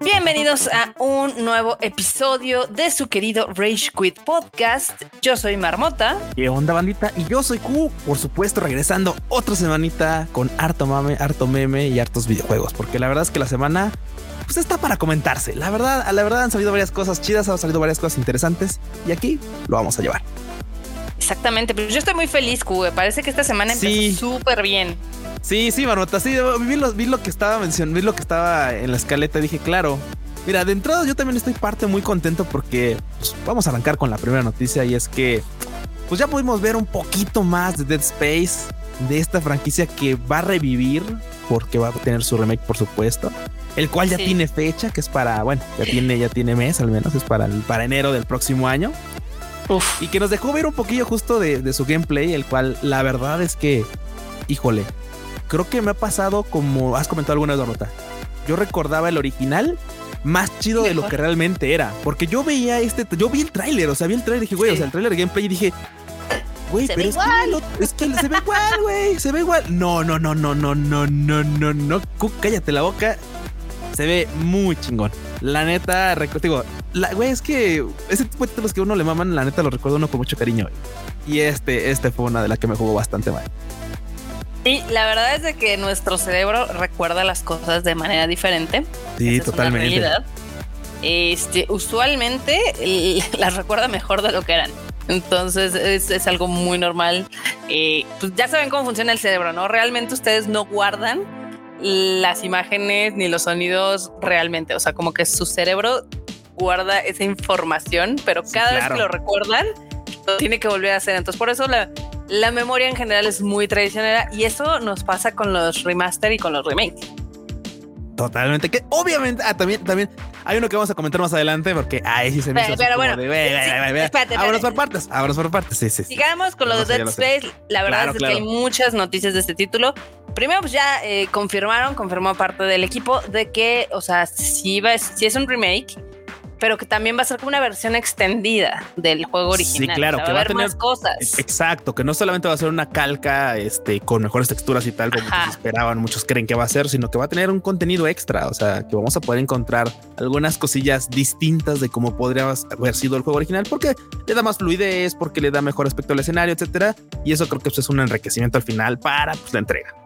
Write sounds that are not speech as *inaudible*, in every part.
Bienvenidos a un nuevo episodio de su querido Rage Quit Podcast. Yo soy Marmota. ¿Qué onda, bandita? Y yo soy Q, por supuesto, regresando otra semanita con harto mame, harto meme y hartos videojuegos, porque la verdad es que la semana pues está para comentarse. La verdad, a la verdad han salido varias cosas chidas, han salido varias cosas interesantes y aquí lo vamos a llevar. Exactamente, pero yo estoy muy feliz, Q. Parece que esta semana empezó súper bien. Sí, sí, Marmota, sí, vi lo, vi lo que estaba mencionando, vi lo que estaba en la escaleta y dije, claro, Mira, de entrada yo también estoy parte muy contento porque pues, vamos a arrancar con la primera noticia y es que pues ya pudimos ver un poquito más de Dead Space, de esta franquicia que va a revivir porque va a tener su remake por supuesto, el cual ya tiene fecha que es para, bueno, ya tiene ya tiene mes al menos, es para para enero del próximo año. Y que nos dejó ver un poquillo justo de, de su gameplay, el cual la verdad es que, híjole, creo que me ha pasado como has comentado alguna vez, Dorota. Yo recordaba el original más chido de lo que realmente era. Porque yo veía este, yo vi el tráiler, o sea, vi el tráiler y dije, güey, o sea, el tráiler de gameplay y dije, güey, pero es que, es que se ve igual, güey, se ve igual. No, no, no, no, no, no, no, no, no, cállate la boca. Se ve muy chingón. La neta, digo, la, güey, es que ese tipo de títulos que uno le maman, la neta lo recuerdo uno con mucho cariño. Y este, este fue una de las que me jugó bastante mal. Sí, la verdad es de que nuestro cerebro recuerda las cosas de manera diferente. Sí, totalmente. Este, usualmente *laughs* las recuerda mejor de lo que eran. Entonces es, algo muy normal. Eh, pues ya saben cómo funciona el cerebro, ¿no? Realmente ustedes no guardan las imágenes ni los sonidos realmente. O sea, como que su cerebro guarda esa información, pero cada vez que lo recuerdan, lo tiene que volver a hacer. Entonces, por eso la, la memoria en general es muy tradicional y eso nos pasa con los remaster y con los remakes. Totalmente, que obviamente, ah, también, también hay uno que vamos a comentar más adelante porque ahí sí se me hizo Pero bueno, vámonos por partes, vámonos por partes, sí, sí. Sigamos con los de Dead Space, la verdad es que hay muchas noticias de este título. Primero, pues ya eh, confirmaron, confirmó parte del equipo de que, o sea, si, va, si es un remake, pero que también va a ser como una versión extendida del juego original. Sí, claro, que va a, tener más cosas. Exacto, que no solamente va a ser una calca este, con mejores texturas y tal, como esperaban, muchos creen que va a ser, sino que va a tener un contenido extra. O sea, que vamos a poder encontrar algunas cosillas distintas de cómo podría haber sido el juego original, porque le da más fluidez, porque le da mejor aspecto al escenario, etcétera. Y eso creo que es un enriquecimiento al final para pues, la entrega.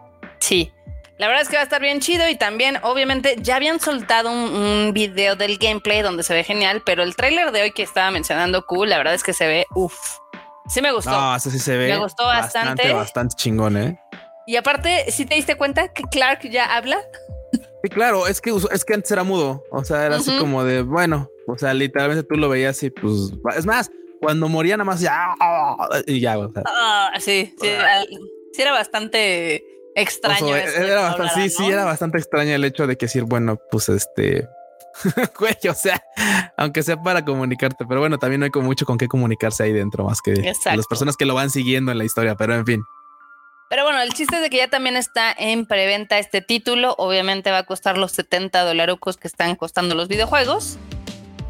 Sí, la verdad es que va a estar bien chido y también, obviamente, ya habían soltado un, video del gameplay donde se ve genial, pero el tráiler de hoy que estaba mencionando cool, la verdad es que se ve, uff, sí me gustó. No, eso sí se ve. Me gustó bastante. Bastante, chingón, ¿eh? Y aparte, si te diste cuenta que Clark ya habla. Sí, claro, es que, es que antes era mudo, o sea, era así como de, bueno, o sea, literalmente tú lo veías y pues, es más, cuando moría nada más ya, y ya, o sea. Ah, sí, sí, sí era bastante extraño. era bastante, sí, sí, era bastante extraño el hecho de que decir, bueno, pues este, *laughs* güey, o sea, aunque sea para comunicarte, pero bueno, también no hay como mucho con qué comunicarse ahí dentro, más que las personas que lo van siguiendo en la historia, pero en fin. Pero bueno, el chiste es de que ya también está en preventa este título. Obviamente va a costar los 70 dólares que están costando los videojuegos.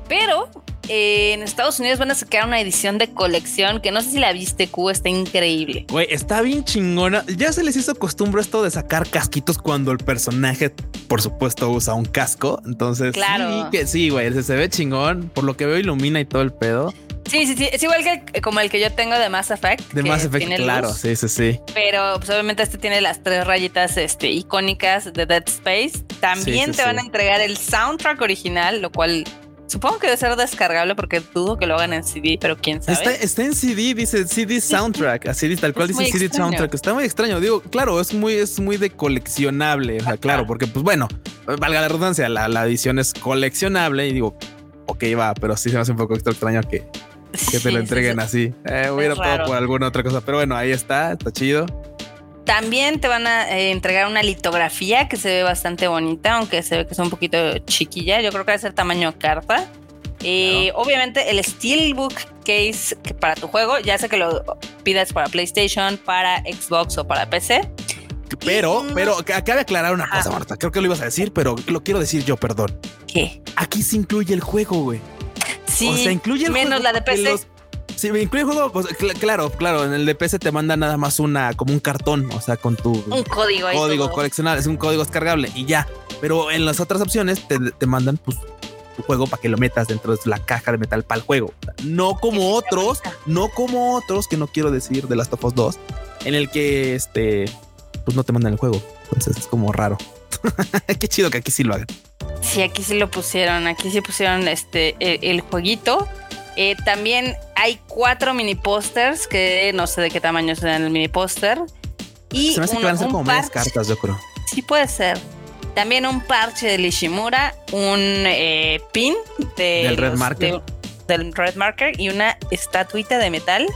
Pero en Estados Unidos van a sacar una edición de colección que no sé si la viste, Q, está increíble. Güey, está bien chingona. Ya se les hizo costumbre esto de sacar casquitos cuando el personaje, por supuesto, usa un casco. Entonces, claro. sí, que sí, güey, se, ve chingón. Por lo que veo, ilumina y todo el pedo. Sí, sí, sí. Es igual que como el que yo tengo de Mass Effect. De Mass Effect, claro. Sí, sí, sí. Pero pues obviamente este tiene las tres rayitas este, icónicas de Dead Space. También te van a entregar el soundtrack original, lo cual Supongo que debe ser descargable porque dudo que lo hagan en CD, pero quién sabe. Está, en CD, dice CD soundtrack, así tal cual dice CD soundtrack. Está muy extraño. Digo, claro, es muy, es muy de coleccionable. O sea, claro, porque pues bueno, valga la redundancia, la, la, edición es coleccionable y digo, ok, va, pero sí se me hace un poco extraño que, que te lo entreguen así. Eh, hubiera todo por alguna otra cosa, pero bueno, ahí está, está chido. También te van a eh, entregar una litografía que se ve bastante bonita, aunque se ve que es un poquito chiquilla. Yo creo que va a ser tamaño carta. Y obviamente el Steelbook Case para tu juego, ya sé que lo pidas para PlayStation, para Xbox o para PC. Pero, pero acaba de aclarar una cosa, Marta. Creo que lo ibas a decir, pero lo quiero decir yo, perdón. ¿Qué? Aquí se incluye el juego, güey. Sí, o sea, incluye el menos la de PC. Sí, me incluye el juego, pues, cl- claro, claro, en el de PC te manda nada más una, como un cartón, o sea, con tu Un código código coleccionable, es un código descargable y ya. Pero en las otras opciones te, te mandan pues tu juego para que lo metas dentro de la caja de metal para el juego. No como otros, no como otros que no quiero decir de Last of Us 2, en el que este pues no te mandan el juego. Entonces es como raro. *laughs* Qué chido que aquí sí lo hagan. Sí, aquí sí lo pusieron. Aquí sí pusieron este el, el jueguito. Eh, también hay cuatro mini pósters que no sé de qué tamaño serán el mini póster. Y Se me hace un- que van a ser como medias parche. cartas, yo creo. Sí puede ser. También un parche de Ishimura, un eh, pin de Del Red los- Marker. de- del Red Marker y una estatuita de metal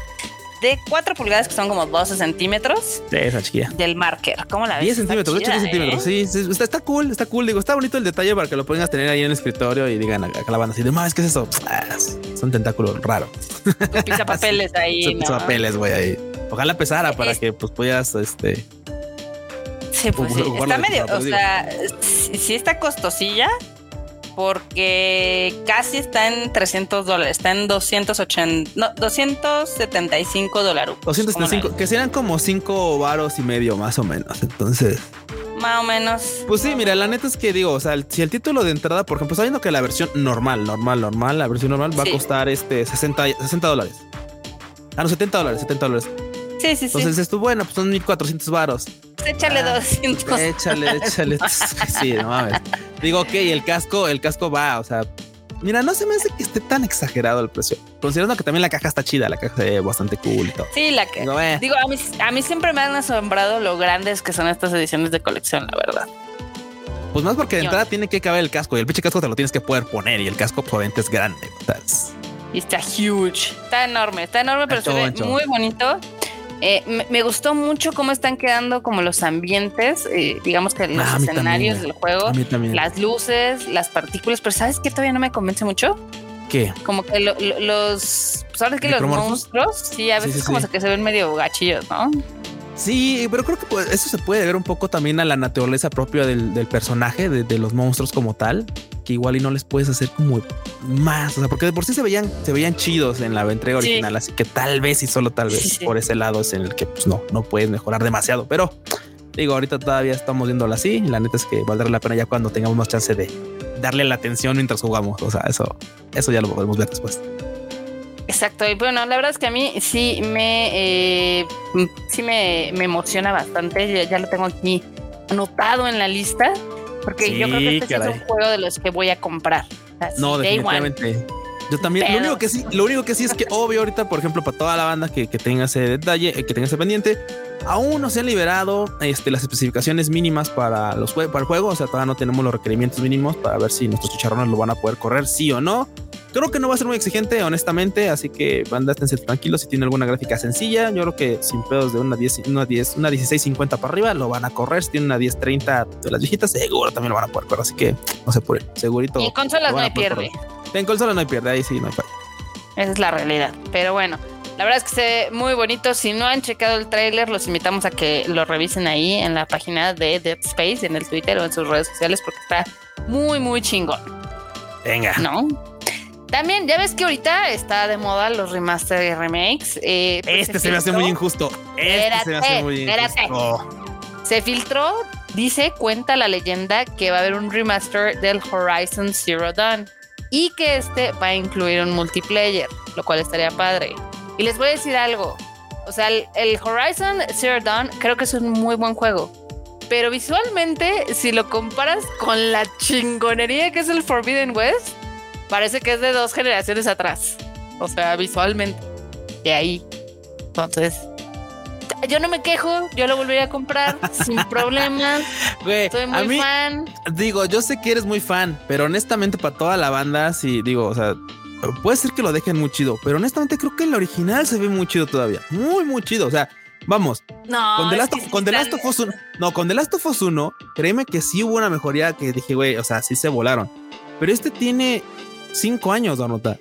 de 4 pulgadas que son como 12 centímetros Sí, esa chiquilla. del marker. ¿Cómo la ves? 10 Está centímetros, de hecho 10 chida, centímetros. ¿eh? Sí, sí, está, está cool, está cool. Digo, está bonito el detalle para que lo puedas tener ahí en el escritorio y digan acá la banda así de más, ¿qué es eso? Ah, es un tentáculo raro. Un pisapapeles ahí, *laughs* Son ¿no? papeles, güey, ahí. Ojalá pesara para Es- que pues pudieras este Sí, pues *laughs* sí. Está de medio, o sea, sí, sí está costosilla porque casi está en 300 dólares, está en 280, no, 275 dólares. 275, que serían como 5 varos y medio más o menos. Entonces, Más o menos. pues sí, mira, la neta es que digo, o sea, si el título de entrada, por ejemplo, sabiendo que la versión normal, normal, normal, la versión normal va Sí. a costar este 60, 60 dólares. Ah, no, 70 dólares, 70 dólares. Sí, sí, sí. Entonces, esto, bueno, pues son 1400 varos. Pues échale ah, 200. Échale, échale. *laughs* sí, no mames. Digo, ok, el casco, el casco va, o sea, mira, no se me hace que esté tan exagerado el precio. Considerando que también la caja está chida, la caja ve bastante cool y todo. Sí, la que. Digo, eh, Digo, a mí, a mí siempre me han asombrado lo grandes que son estas ediciones de colección, la verdad. pues más porque de entrada tiene que caber el casco y el pinche casco te lo tienes que poder poner y el casco obviamente es grande. O sea, es- Y está huge. Está enorme, está enorme, pero se ve muy bonito. Eh, me, me gustó mucho cómo están quedando como los ambientes, eh, digamos que los Ah, escenarios también, del juego, las luces, las partículas, pero ¿sabes qué todavía no me convence mucho? ¿Qué? Como que lo- lo- los, ¿sabes qué? Los ¿Micromorfos? monstruos, sí, a Sí, veces sí, como sí. que se ven medio gachillos, ¿no? Sí, pero creo que pues, eso se puede ver un poco también a la naturaleza propia del, del personaje, de, de los monstruos como tal, que igual y no les puedes hacer como más, o sea, porque de por sí se veían, se veían chidos en la entrega Sí. original, así que tal vez y solo tal vez Sí, por ese lado es en el que pues no, no puedes mejorar demasiado, pero digo, ahorita todavía estamos viéndolo así, y la neta es que valdrá la pena ya cuando tengamos más chance de darle la atención mientras jugamos, o sea, eso, eso ya lo podemos ver después. Exacto, y bueno, la verdad es que a mí sí me eh, sí me, me emociona bastante. Ya, ya lo tengo aquí anotado en la lista. Porque yo creo que este es un juego de los que voy a comprar. Así, No, one. definitivamente. Yo también. Lo único que sí, lo único que sí es que *laughs* obvio ahorita, por ejemplo, para toda la banda que, que tenga ese detalle, eh, que tenga ese pendiente, aún no se han liberado este, las especificaciones mínimas para los para el juego. O sea, todavía no tenemos los requerimientos mínimos para ver si nuestros chicharrones lo van a poder correr, sí o no. Creo que no va a ser muy exigente, honestamente, así que banda, esténse tranquilos. Si tiene alguna gráfica sencilla, yo creo que sin pedos de una 10, una 10, una 1650 para arriba, lo van a correr. Si tiene una 1030 de las viejitas, seguro también lo van a poder correr. Así que no se apuren, segurito. Y en consolas no hay pierde. correr. En consola no hay pierde, ahí sí no hay pierde. Esa es la realidad. Pero bueno, la verdad es que se ve muy bonito. Si no han checado el tráiler, los invitamos a que lo revisen ahí en la página de Dead Space, en el Twitter o en sus redes sociales, porque está muy, muy chingón, Venga. ¿no? También, ya ves que ahorita está de moda los remaster y remakes. eh, pues Este se me hace muy injusto. Este se me hace muy espérate. injusto. Se filtró, dice, cuenta la leyenda que va a haber un remaster del Horizon Zero Dawn y que este va a incluir un multiplayer, lo cual estaría padre. Y les voy a decir algo. O sea, el, el Horizon Zero Dawn creo que es un muy buen juego. Pero visualmente, si lo comparas con la chingonería que es el Forbidden West, parece que es de dos generaciones atrás. O sea, visualmente. De ahí. Entonces, yo no me quejo, yo lo volvería a comprar *laughs* sin problemas. Güey, Soy a muy mí, fan. digo, yo sé que eres muy fan, pero honestamente para toda la banda, sí, digo, o sea, puede ser que lo dejen muy chido, pero honestamente creo que el original se ve muy chido todavía. Muy, muy chido. O sea, vamos, No, con The of, con Last of Us 1, no, con The Last of Us 1, créeme que sí hubo una mejoría que dije, güey, o sea, sí se volaron. Pero este tiene cinco años, Donota.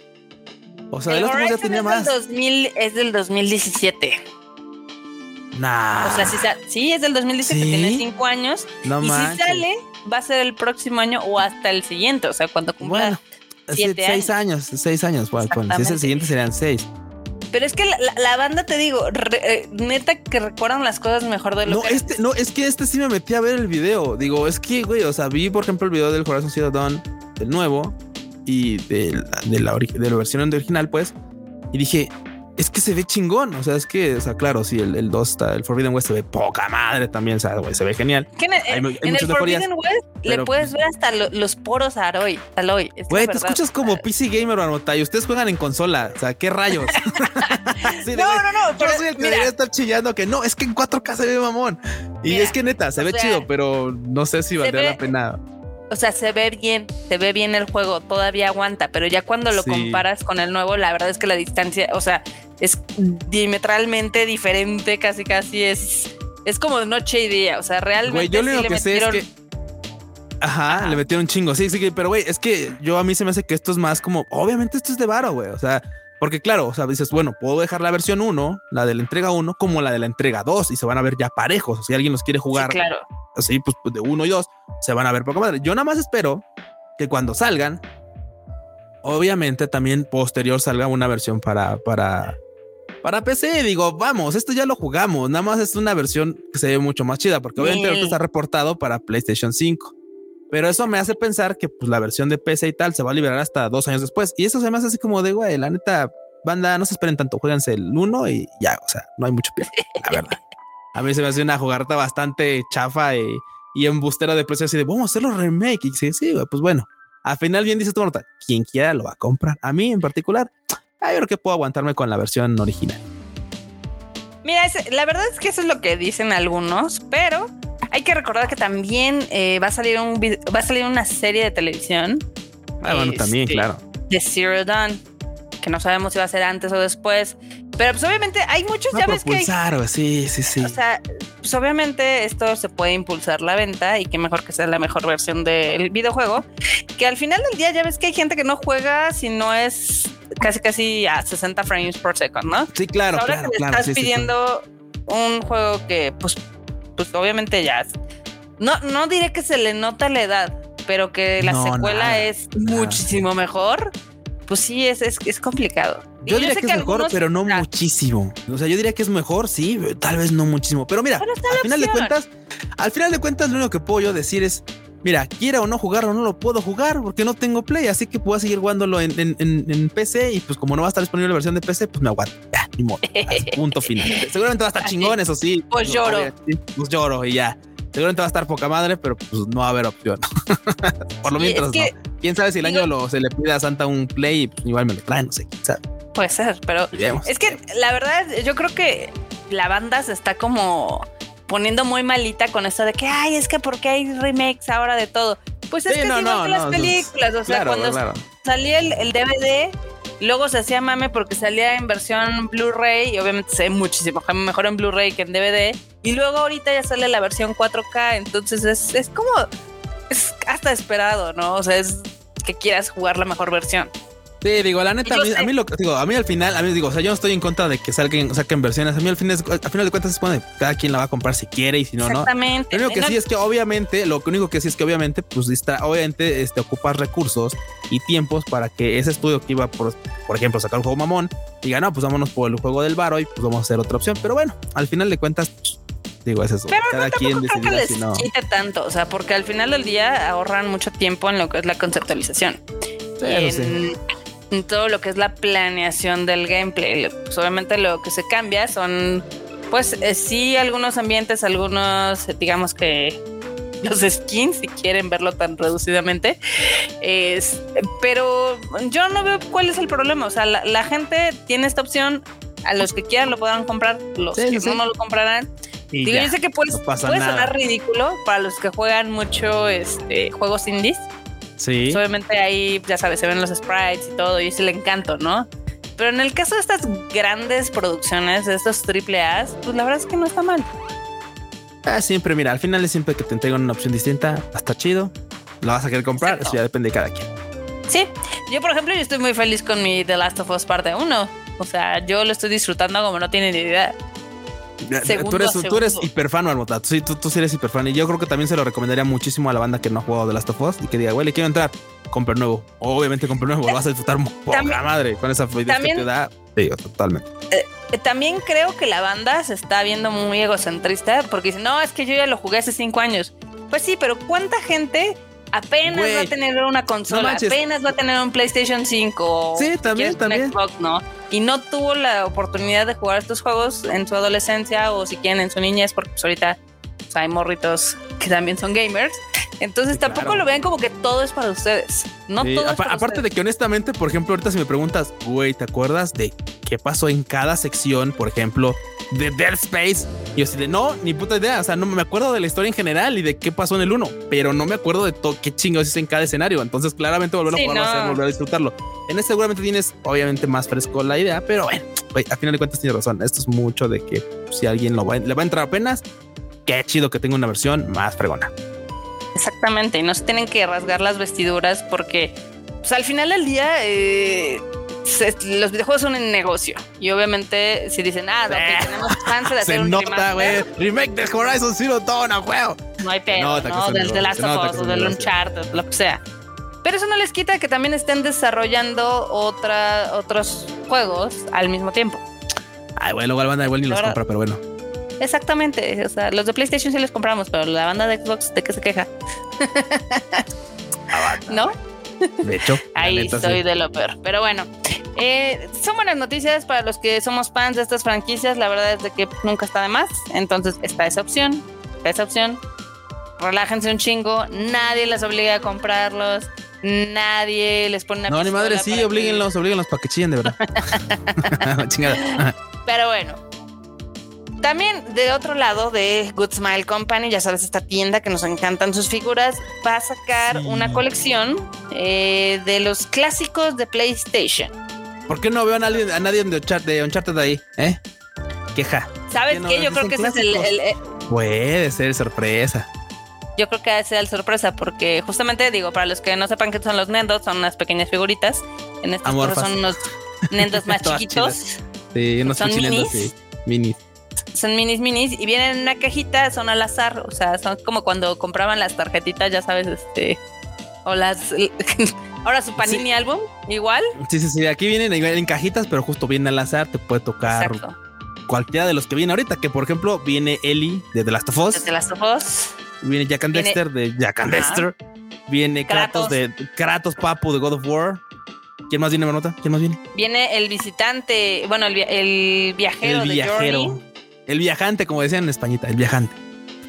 O sea, El of Us ya Horizon tenía es más. Del 2000, es del 2017. Nah. O sea, sa- sí, es del 2017, ¿Sí? tiene cinco años. no y si sale, va a ser el próximo año o hasta el siguiente. O sea, cuando cumpla. Bueno, siete seis años. seis años. Bueno, ponle. si es el siguiente serían seis. Pero es que la, banda, te digo, eh, neta que recuerdan las cosas mejor de lo no, este, No, es que este sí me metí a ver el video. Digo, es que, güey, o sea, vi, por ejemplo, el video del Horizon Zero Dawn, del nuevo, y de, de, la, de la versión original, pues, y dije, es que se ve chingón. O sea, es que, o sea, claro, sí, el, el 2 está, el Forbidden West se ve poca madre también, o sea, güey, se ve genial. en, en el Forbidden West le puedes ver hasta los poros a Aloy. Aloy güey, te escuchas como *laughs* PC Gamer, Marmota, y ustedes juegan en consola. O sea, qué rayos. *laughs* no, no, no, Yo soy el que debería estar chillando que no, es que en 4K se ve mamón. Y es que neta, se ve chido, pero no sé si valdría la pena o sea, se ve bien, se ve bien el juego, todavía aguanta, pero ya cuando lo comparas con el nuevo, la verdad es que la distancia, o sea, es diametralmente diferente, casi casi es es como noche y día, o sea, realmente güey, yo lo que sé es que Ajá, le metieron un chingo. Sí, sí, pero güey, es que yo a mí se me hace que esto es más como, obviamente esto es de varo, güey. O sea, porque claro, o sea, dices, bueno, puedo dejar la versión 1, la de la entrega 1, como la de la entrega 2 y se van a ver ya parejos. si alguien los quiere jugar claro así, pues, pues de uno y dos, se van a ver poco madre. Yo nada más espero que cuando salgan, obviamente también posterior salga una versión para, para, para PC. Digo, vamos, esto ya lo jugamos. Nada más es una versión que se ve mucho más chida, porque obviamente ahorita está reportado para PlayStation 5. Pero eso me hace pensar que pues, la versión de PC y tal se va a liberar hasta dos años después. Y eso se me hace así como de, güey, la neta, banda, no se esperen tanto, jueguense el uno y ya, o sea, no hay mucho pie, la verdad. *laughs* A mí se me hace una jugarta bastante chafa y, y embustera de precio así de vamos a hacer los remake. Y sí, sí, pues bueno, al final bien dice tu nota, quien quiera lo va a comprar. A mí en particular, yo creo que puedo aguantarme con la versión original. Mira, la verdad es que eso es lo que dicen algunos, pero hay que recordar que también eh, va a salir un va a salir una serie de televisión. Ah, bueno, también, este, claro. De Zero Dawn, que no sabemos si va a ser antes o después. Pero pues obviamente hay muchos, ya ves que... sí, sí, sí. O sea, pues obviamente esto se puede impulsar la venta y que mejor que sea la mejor versión del videojuego. Que al final del día ya ves que hay gente que no juega si no es casi casi a 60 frames por second, ¿no? Sí, claro. Pues ahora que le estás pidiendo un juego que pues, pues obviamente ya... No, no diré que se le nota la edad, pero que la secuela es muchísimo mejor pues sí, es, es, es complicado. Yo, diría que, es mejor, pero no muchísimo. O sea, yo diría que es mejor, sí, tal vez no muchísimo. Pero mira, al final de cuentas, al final de cuentas, lo único que puedo yo decir es, mira, quiera o no jugarlo, no lo puedo jugar porque no tengo play, así que puedo seguir jugándolo en, en, en, PC y pues como no va a estar disponible la versión de PC, pues me aguanto. Ya, ni modo. punto final. *laughs* Seguramente va a estar chingón, eso sí. Pues lloro. Pues lloro y ya. Seguramente va a estar poca madre, pero pues no va a haber opción. *laughs* Por lo menos no. Quién sabe si el año lo, se le pide a Santa un play y pues, igual me lo traen, no sé, quién sabe. Puede ser, pero es que la verdad, yo creo que la banda se está como poniendo muy malita con esto de que, ay, es que porque hay remakes ahora de todo. Pues es que no, no, las películas, o sea, cuando salía el, el, DVD, luego se hacía mame porque salía en versión Blu-ray y obviamente se ve muchísimo mejor en Blu-ray que en DVD. Y luego ahorita ya sale la versión 4K, entonces es, es como, es hasta esperado, ¿no? O sea, es que quieras jugar la mejor versión. Sí, digo, la neta, a mí, a mí, lo digo, a mí al final, a mí digo, o sea, yo no estoy en contra de que salgan, saquen versiones. A mí al final, al final de cuentas es cuando cada quien la va a comprar si quiere y si no, no. Exactamente. Lo único que sí es que obviamente, lo único que sí es que obviamente, pues está, obviamente, este, ocupas recursos y tiempos para que ese estudio que iba por, por ejemplo, sacar un juego mamón, diga, no, pues vámonos por el juego del baro y pues vamos a hacer otra opción. Pero bueno, al final de cuentas, pues, digo, es eso. Pero Cada quien decidirá si no. tanto, o sea, porque al final del día ahorran mucho tiempo en lo que es la conceptualización. sí en todo lo que es la planeación del gameplay. Pues obviamente lo que se cambia son, pues eh, sí, algunos ambientes, algunos, digamos que *laughs* los skins, si quieren verlo tan reducidamente. Es, pero yo no veo cuál es el problema. O sea, la, gente tiene esta opción. A los que quieran lo podrán comprar, los que no, no lo comprarán. Digo, yo sé que puede sonar ridículo para los que juegan mucho este, juegos indies Sí. Pues, obviamente ahí, ya sabes, se ven los sprites y todo, y es el encanto, ¿no? Pero en el caso de estas grandes producciones, de estos triple A, pues la verdad es que no está mal. Ah, siempre, mira, al final es siempre que te entregan una opción distinta, hasta chido, lo vas a querer comprar, eso ya depende de cada quien. Sí, yo por ejemplo, yo estoy muy feliz con mi The Last of Us parte 1. O sea, yo lo estoy disfrutando como no tiene ni idea tú eres, tú eres hiperfan, Marmota. Sí, tú, tú sí eres hiperfan. Y yo creo que también se lo recomendaría muchísimo a la banda que no ha jugado The Last of Us y que diga, güey, le quiero entrar. Compre nuevo. Obviamente, compre nuevo. Lo vas a disfrutar *laughs* por la madre con esa idea que te da. digo, totalmente. Eh, eh, también creo que la banda se está viendo muy egocentrista porque dice, no, es que yo ya lo jugué hace cinco años. Pues sí, pero ¿cuánta gente apenas va a tener una consola, apenas va a tener un PlayStation 5? Sí, también, también. Xbox, ¿no? Y no tuvo la oportunidad de jugar estos juegos en su adolescencia o si quieren en su niñez, porque pues ahorita hay morritos que también son gamers. Entonces tampoco lo vean como que todo es para ustedes. No todo Aparte de que honestamente, por ejemplo, ahorita si me preguntas, güey, ¿te acuerdas de qué pasó en cada sección, por ejemplo, de Dead Space? Y yo así de no, ni puta idea. O sea, no me acuerdo de la historia en general y de qué pasó en el 1, pero no me acuerdo de todo qué chingados hice en cada escenario. Entonces, claramente volver a jugarlo, hacer, volver a disfrutarlo. En este seguramente tienes, obviamente, más fresco la idea, pero bueno, a final de cuentas tienes razón. Esto es mucho de que si alguien lo va, le va a entrar apenas, qué chido que tenga una versión más fregona. Exactamente, y no se tienen que rasgar las vestiduras porque pues, al final del día eh, los videojuegos son un negocio y obviamente si dicen ah, eh, tenemos chance de *laughs* hacer un nota, remake de Horizon Zero Dawn a juego. No hay pena, no, del The Last of Us o del Uncharted, lo que sea. Pero eso no les quita que también estén desarrollando otra, otros juegos al mismo tiempo. Ay, bueno, igual banda igual ni los compra, pero bueno. Exactamente. O sea, los de PlayStation sí los compramos, pero la banda de Xbox, ¿de qué se queja? *laughs* ¿No? De hecho, ahí estoy de lo peor. Pero bueno, eh, son buenas noticias para los que somos fans de estas franquicias. La verdad es de que nunca está de más. Entonces, está esa opción. Está esa opción. Relájense un chingo. Nadie les obliga a comprarlos. Nadie les pone una No, ni madre, sí, oblíguenlos, oblíguenlos para que chillen de verdad. *laughs* *laughs* Chingada. Pero bueno, también de otro lado de Good Smile Company, ya sabes, esta tienda que nos encantan sus figuras, va a sacar una colección eh, de los clásicos de PlayStation. ¿Por qué no veo a nadie, a nadie de, Uncharted, de ahí? ¿Eh? Queja. ¿Sabes qué? Yo creo que ese es el, eh, Puede ser sorpresa. Yo creo que ese es el sorpresa, porque justamente digo, para los que no sepan qué son los Nendos, son unas pequeñas figuritas. En este caso son unos Nendos *laughs* más chiquitos. Sí, unos son minis. Sí, minis son minis minis y vienen en una cajita, son al azar, o sea, son como cuando compraban las tarjetitas, ya sabes, este, o las, *laughs* ahora su Panini álbum, igual. Sí, sí, sí, aquí vienen en cajitas, pero justo viene al azar, te puede tocar cualquiera de los que vienen ahorita, que por ejemplo viene Ellie de The Last of Us. De The Last of Us. Viene Jack and Dexter de Jack and Dexter. Viene Kratos. de Kratos Papu de God of War. ¿Quién más viene, Manota? ¿Quién más viene? Viene el visitante, bueno, el, el viajero, el viajero. El viajante, como decían en Españita, el viajante.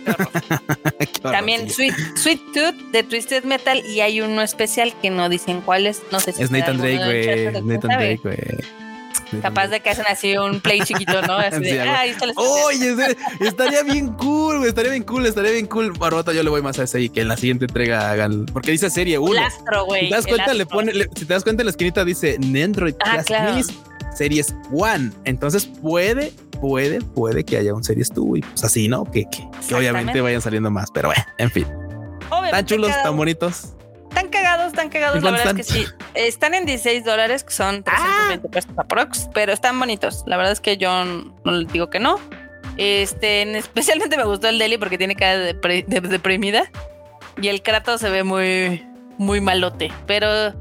*laughs* También Sweet, Sweet, Tooth de Twisted Metal y hay uno especial que no dicen cuál es. No sé si es Nathan Drake, güey. Nathan Drake, güey. Capaz de que hacen así un play chiquito, ¿no? *laughs* Así de, ah, Oye, *laughs* estaría bien cool, güey. Estaría bien cool, estaría bien cool. Barbota, yo le voy más a ese y que en la siguiente entrega hagan. Porque dice serie 1. güey. Si te das cuenta, le pone, si te das cuenta en la esquinita dice Nendroid ah, claro. Series One. Entonces puede puede, puede que haya un Series 2 y pues así, ¿no? Que, que, obviamente vayan saliendo más, pero bueno, en fin. tan chulos, tan bonitos. Tan cagados, tan cagados, la verdad es que sí. Están en 16 dólares, que son 320 ah. pesos aprox, pero están bonitos. La verdad es que yo no les digo que no. Este, especialmente me gustó el Deli porque tiene cara de, deprimida. Y el Kratos se ve muy, muy malote. Pero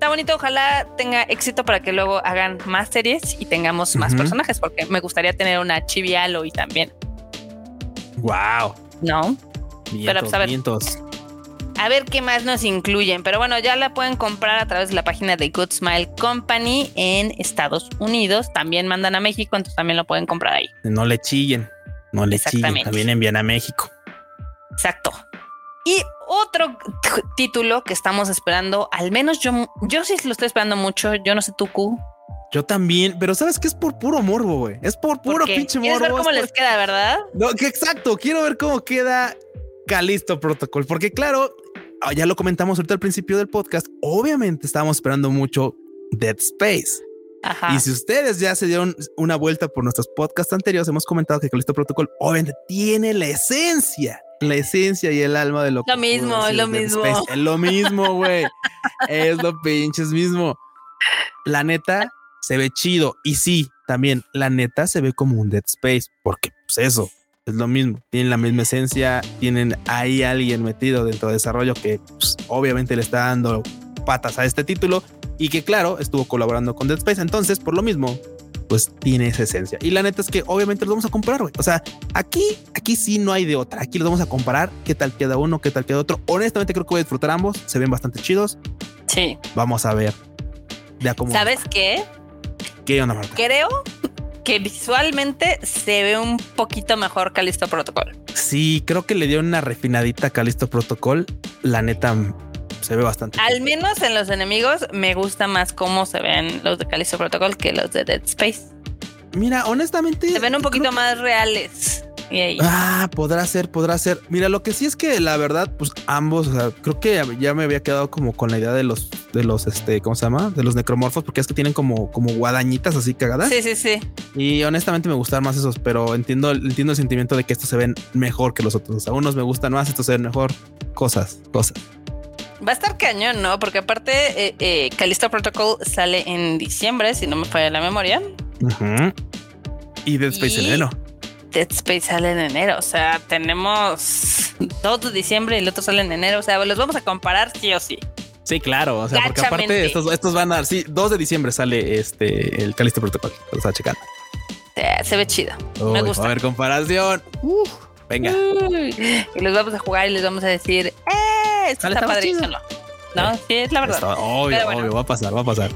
está bonito. Ojalá tenga éxito para que luego hagan más series y tengamos más personajes, porque me gustaría tener una Chibi y también. Wow. No. Pero pues, a ver. A ver qué más nos incluyen. Pero bueno, ya la pueden comprar a través de la página de Good Smile Company en Estados Unidos. También mandan a México, entonces también lo pueden comprar ahí. No le chillen. No le chillen. También envían a México. Exacto. Y otro título que estamos esperando, al menos yo, yo sí lo estoy esperando mucho. Yo no sé tú, Q. Yo también, pero sabes que es por puro morbo, güey. Es por puro pinche morbo. ver cómo les queda, ¿verdad? No, que exacto. Quiero ver cómo queda Calisto Protocol, porque claro, ah, ya lo comentamos ahorita al principio del podcast. Obviamente estábamos esperando mucho Dead Space. Ajá. Y si ustedes ya se dieron una vuelta por nuestros podcasts anteriores, hemos comentado que Calisto Protocol obviamente tiene la esencia la esencia y el alma de lo, lo mismo, es lo mismo. Es lo mismo, güey. es lo pinches mismo. La neta se ve chido. Y sí, también la neta se ve como un Dead Space, porque pues eso es lo mismo. Tienen la misma esencia, tienen ahí alguien metido dentro de desarrollo que pues, obviamente le está dando patas a este título y que claro, estuvo colaborando con Dead Space. Entonces, por lo mismo, pues tiene esa esencia. Y la neta es que obviamente los vamos a comparar, güey. O sea, aquí, aquí sí no hay de otra. Aquí los vamos a comparar qué tal queda uno, qué tal queda otro. Honestamente creo que voy a disfrutar ambos. Se ven bastante chidos. Sí. Vamos a ver. De cómo ¿Sabes qué? ¿Qué onda, Marta? Creo que visualmente se ve un poquito mejor Calisto Protocol. Sí, creo que le dio una refinadita a Calisto Protocol. La neta se ve bastante. Al menos en los enemigos me gusta más cómo se ven los de Calisto Protocol que los de Dead Space. Mira, honestamente. Se ven un poquito más reales. Ah, podrá ser, podrá ser. Mira, lo que sí es que la verdad, pues ambos, o sea, creo que ya me había quedado como con la idea de los, de los, este, ¿cómo se llama? De los necromorfos, porque es que tienen como, como guadañitas así cagadas. Sí, sí, sí. Y honestamente me gustan más esos, pero entiendo, entiendo el sentimiento de que estos se ven mejor que los otros. O sea, unos me gustan más, estos se ven mejor. Cosas, cosas. Va a estar cañón, ¿no? Porque aparte, eh, eh, Callisto Protocol sale en diciembre, si no me falla la memoria. Y Dead Space en enero. Dead Space sale en enero. O sea, tenemos todo de diciembre y el otro sale en enero. O sea, los vamos a comparar sí o sí. Sí, claro. O sea, porque aparte estos, estos van a. Sí, 2 de diciembre sale este el Callisto Protocol. Lo está checando. se ve chido. me gusta. A ver, comparación. venga. y los vamos a jugar y les vamos a decir, ¡eh! Esto está padrísimo. No, sí, es la verdad. obvio, obvio, va a pasar, va a pasar.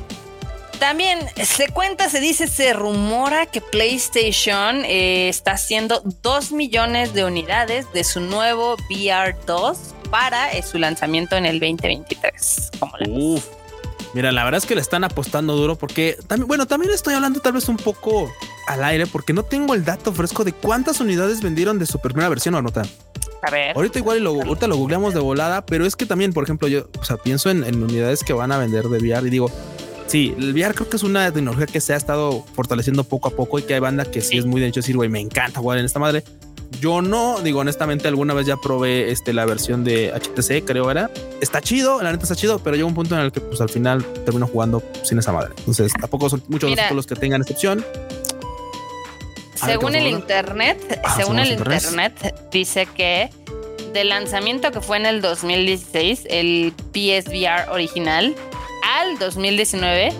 También se cuenta, se dice, se rumora que PlayStation eh, está haciendo 2 millones de unidades de su nuevo VR 2 para eh, su lanzamiento en el 2023. Mira, la verdad es que le están apostando duro porque también, bueno, también estoy hablando tal vez un poco al aire porque no tengo el dato fresco de cuántas unidades vendieron de su primera versión o nota. A ver. Ahorita igual lo, ahorita lo googleamos de volada, pero es que también, por ejemplo, yo, o sea, pienso en, en unidades que van a vender de VR y digo, Sí, el VR creo que es una tecnología que se ha estado fortaleciendo poco a poco y que hay banda que sí, es muy de hecho decir, güey, me encanta jugar en esta madre. Yo no, digo honestamente, alguna vez ya probé este, la versión de HTC, creo era. Está chido, la neta está chido, pero llega un punto en el que pues al final termino jugando sin esa madre. Entonces tampoco son muchos los que tengan excepción. Según el internet, ah, según el internet, dice que del lanzamiento que fue en el 2016, el PSVR original al 2019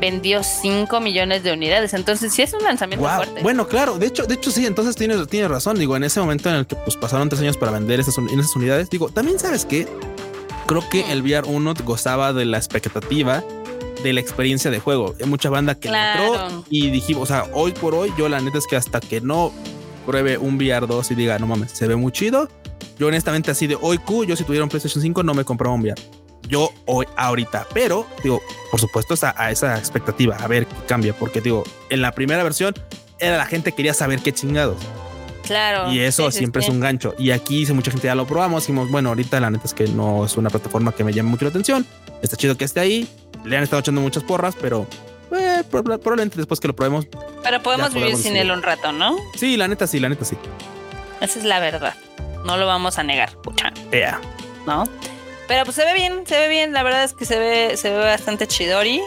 vendió 5 millones de unidades. Entonces, sí es un lanzamiento fuerte. Bueno, claro, de hecho, de hecho, sí, entonces tienes, tienes razón. Digo, en ese momento en el que pues, pasaron tres años para vender esas, esas unidades, digo, también sabes que creo que el VR 1 gozaba de la expectativa de la experiencia de juego. Hay mucha banda que entró y dijimos, o sea, hoy por hoy, yo la neta es que hasta que no pruebe un VR 2 y diga, no mames, se ve muy chido. Yo honestamente así de hoy Q, yo si tuviera un PlayStation 5 no me compraba un VR yo hoy ahorita, pero digo, por supuesto a, esa expectativa, a ver qué cambia, porque digo, en la primera versión era la gente quería saber qué chingados. Claro. Y eso siempre es un gancho. Y aquí dice mucha gente ya lo probamos, dijimos, bueno, ahorita la neta es que no es una plataforma que me llame mucho la atención. Está chido que esté ahí. Le han estado echando muchas porras, pero eh, probablemente después que lo probemos. Pero podemos vivir sin él un rato, ¿no? Sí, la neta sí, la neta sí. Esa es la verdad. No lo vamos a negar, pucha. Yeah. ¿No? Pero pues se ve bien, se ve bien. La verdad es que se ve, se ve bastante chidori.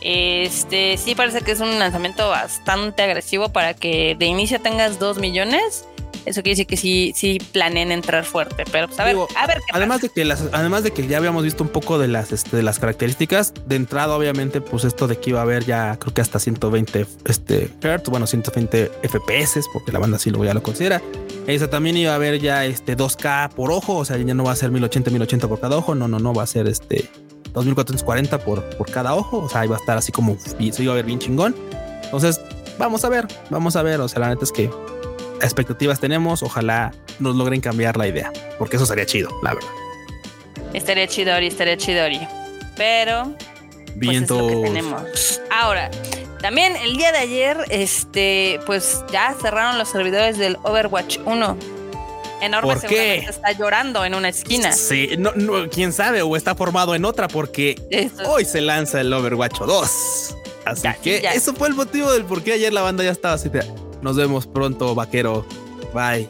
Este sí parece que es un lanzamiento bastante agresivo para que de inicio tengas 2 millones. Eso quiere decir que sí, sí planeen entrar fuerte. Pero pues a ver, a ver qué además de que las, además de que ya habíamos visto un poco de las, este, de las características, de entrada, obviamente, pues esto de que iba a haber ya creo que hasta 120 este, Hertz, bueno, 120 FPS, porque la banda sí lo ya lo considera. Esa también iba a haber ya este 2K por ojo, o sea, ya no va a ser 1080, 1080 por cada ojo, no, no, no, va a ser este 2440 por, por cada ojo, o sea, iba a estar así como, y eso iba a ver bien chingón. Entonces, vamos a ver, vamos a ver, o sea, la neta es que expectativas tenemos, ojalá nos logren cambiar la idea, porque eso sería chido, la verdad. Estaría chidori, estaría chidori, pero... Bien, pues tenemos. Ahora, también el día de ayer, este, pues ya cerraron los servidores del Overwatch 1. Enorme ¿Por qué? está llorando en una esquina. Sí, no, quién sabe, o está formado en otra, porque hoy se lanza el Overwatch 2. Así que eso fue el motivo del por qué ayer la banda ya estaba así. Nos vemos pronto, vaquero. Bye.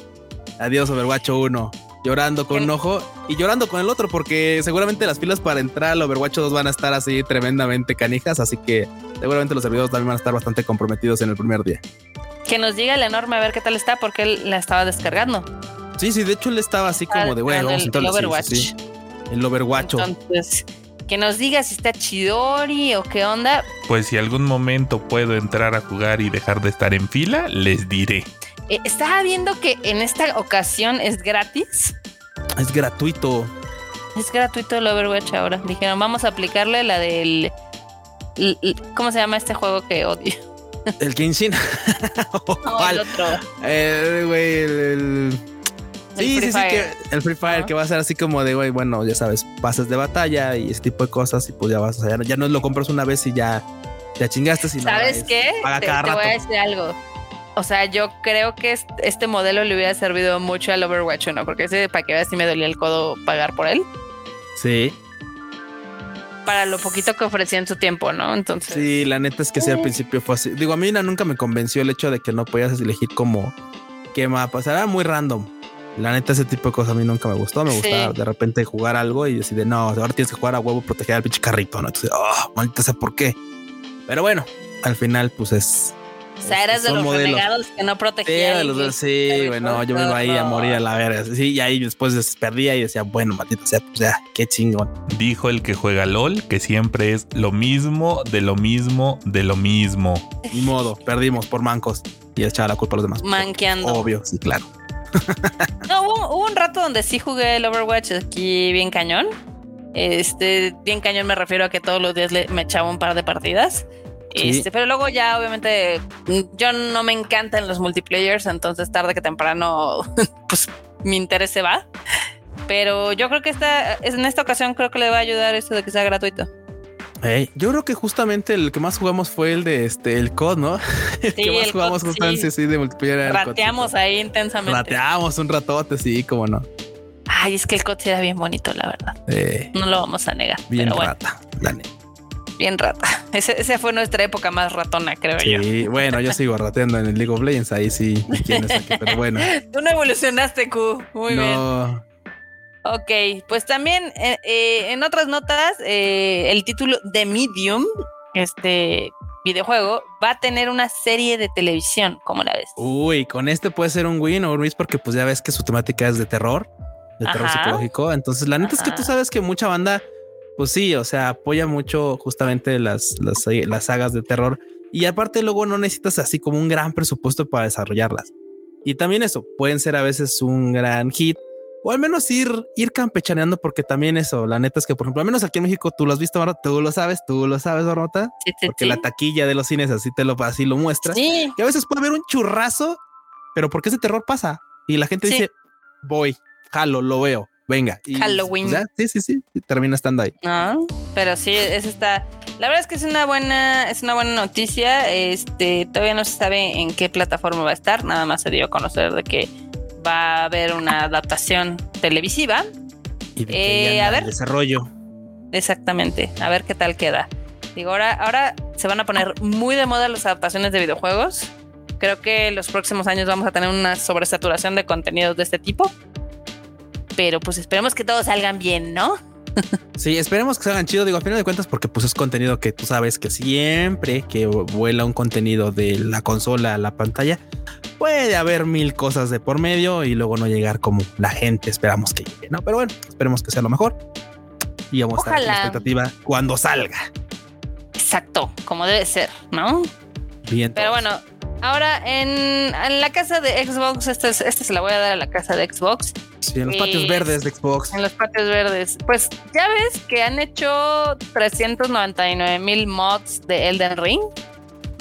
Adiós, Overwatch 1 llorando con un ojo y llorando con el otro, porque seguramente las filas para entrar al Overwatch 2 van a estar así tremendamente canijas, así que seguramente los servidores también van a estar bastante comprometidos en el primer día. Que nos diga el enorme a ver qué tal está, porque él la estaba descargando. Sí, sí, de hecho él estaba así como de, bueno, vamos el, el Overwatch. el Overwatch. Entonces, que nos diga si está chidori o qué onda. Pues si algún momento puedo entrar a jugar y dejar de estar en fila, les diré. Eh, estaba viendo que en esta ocasión es gratis. Es gratuito. Es gratuito el Overwatch ahora. Dijeron, vamos a aplicarle la del. ¿Cómo se llama este juego que odio? El Genshin. *laughs* no, el otro. El, güey, el, Sí, sí, sí, que el Free Fire que va a ser así como de, güey, bueno, ya sabes, pases de batalla y ese tipo de cosas y pues ya vas, o sea, ya no lo compras una vez y ya, ya chingaste. Sino ¿Sabes qué? Te, te voy a decir algo. O sea, yo creo que este modelo le hubiera servido mucho al Overwatch 1, porque ese para que veas si me dolía el codo pagar por él. Sí. Para lo poquito que ofrecía en su tiempo, ¿no? Entonces. Sí, la neta es que sí, al principio fue así. Digo, a mí nunca me convenció el hecho de que no podías elegir como qué mapa. O sea, era muy random. La neta, ese tipo de cosas a mí nunca me gustó. Me gustaba de repente jugar algo y decir, no, ahora tienes que jugar a huevo, proteger al pinche carrito, ¿no? Entonces, oh, maldita sé por qué. Pero bueno, al final, pues es. O sea, eres de los renegados que no protegían. Sí, sí bueno, yo me iba ahí a morir a la verga. Sí, y ahí después perdía y decía, bueno, maldita sea, pues ya, qué chingón. Dijo el que juega LOL que siempre es lo mismo, de lo mismo, de lo mismo. Ni modo, perdimos por mancos y echaba la culpa a los demás. Manqueando. Obvio, sí, claro. No, hubo, un rato donde sí jugué el Overwatch aquí bien cañón. Este, bien cañón me refiero a que todos los días me echaba un par de partidas. Este, pero luego ya obviamente yo no me encantan los multiplayers, entonces tarde que temprano *laughs* pues mi interés se va. Pero yo creo que esta, en esta ocasión creo que le va a ayudar esto de que sea gratuito yo creo que justamente el que más jugamos fue el de este, el COD, ¿no? *laughs* el que más jugamos justamente sí. de multiplayer. Rateamos ahí intensamente. Rateamos un ratote, sí, como no. Ay, es que el COD sí era bien bonito, la verdad. no lo vamos a negar. Bien rata, Bien rata. *laughs* Esa fue nuestra época más ratona, creo yo. Sí, bueno, yo sigo rateando en el League of Legends, ahí sí, pero bueno. *laughs* Tú no evolucionaste, Q. Muy bien. Ok, pues también eh, eh, en otras notas, eh, el título de Medium, este videojuego, va a tener una serie de televisión, ¿cómo la ves? Uy, con este puede ser un win o un miss porque pues ya ves que su temática es de terror, de terror psicológico. Entonces, la neta es que tú sabes que mucha banda, pues sí, o sea, apoya mucho justamente las, las, las sagas de terror. Y aparte luego no necesitas así como un gran presupuesto para desarrollarlas. Y también eso, pueden ser a veces un gran hit o al menos ir, ir campechaneando, porque también eso, la neta es que, por ejemplo, al menos aquí en México tú lo has visto, tú lo sabes, tú lo sabes, Barrota, porque la taquilla de los cines así te lo, así lo muestra. Que a veces puede haber un churrazo, pero porque ese terror pasa y la gente dice, voy, jalo, lo veo, venga. Halloween. sí, sí, sí, termina estando ahí. No, pero sí, eso está. La verdad es que es una buena, es una buena noticia. Este todavía no se sabe en qué plataforma va a estar. Nada más se dio a conocer de que va a haber una adaptación televisiva. Y de eh, a ver. desarrollo. Exactamente. A ver qué tal queda. Digo, ahora, ahora se van a poner muy de moda las adaptaciones de videojuegos. Creo que en los próximos años vamos a tener una sobresaturación de contenidos de este tipo. Pero pues esperemos que todos salgan bien, ¿no? *laughs* Sí, esperemos que salgan chido. Digo, a final de cuentas, porque pues es contenido que tú sabes que siempre que vuela un contenido de la consola a la pantalla, puede haber mil cosas de por medio y luego no llegar como la gente esperamos que llegue, ¿no? Pero bueno, esperemos que sea lo mejor y vamos a estar en la expectativa cuando salga. Exacto, como debe ser, ¿no? Bien. Pero bueno, ahora en, la casa de Xbox, esta, se la voy a dar a la casa de Xbox. Sí, en los patios verdes de Xbox. En los patios verdes. Pues ya ves que han hecho 399 mil mods de Elden Ring.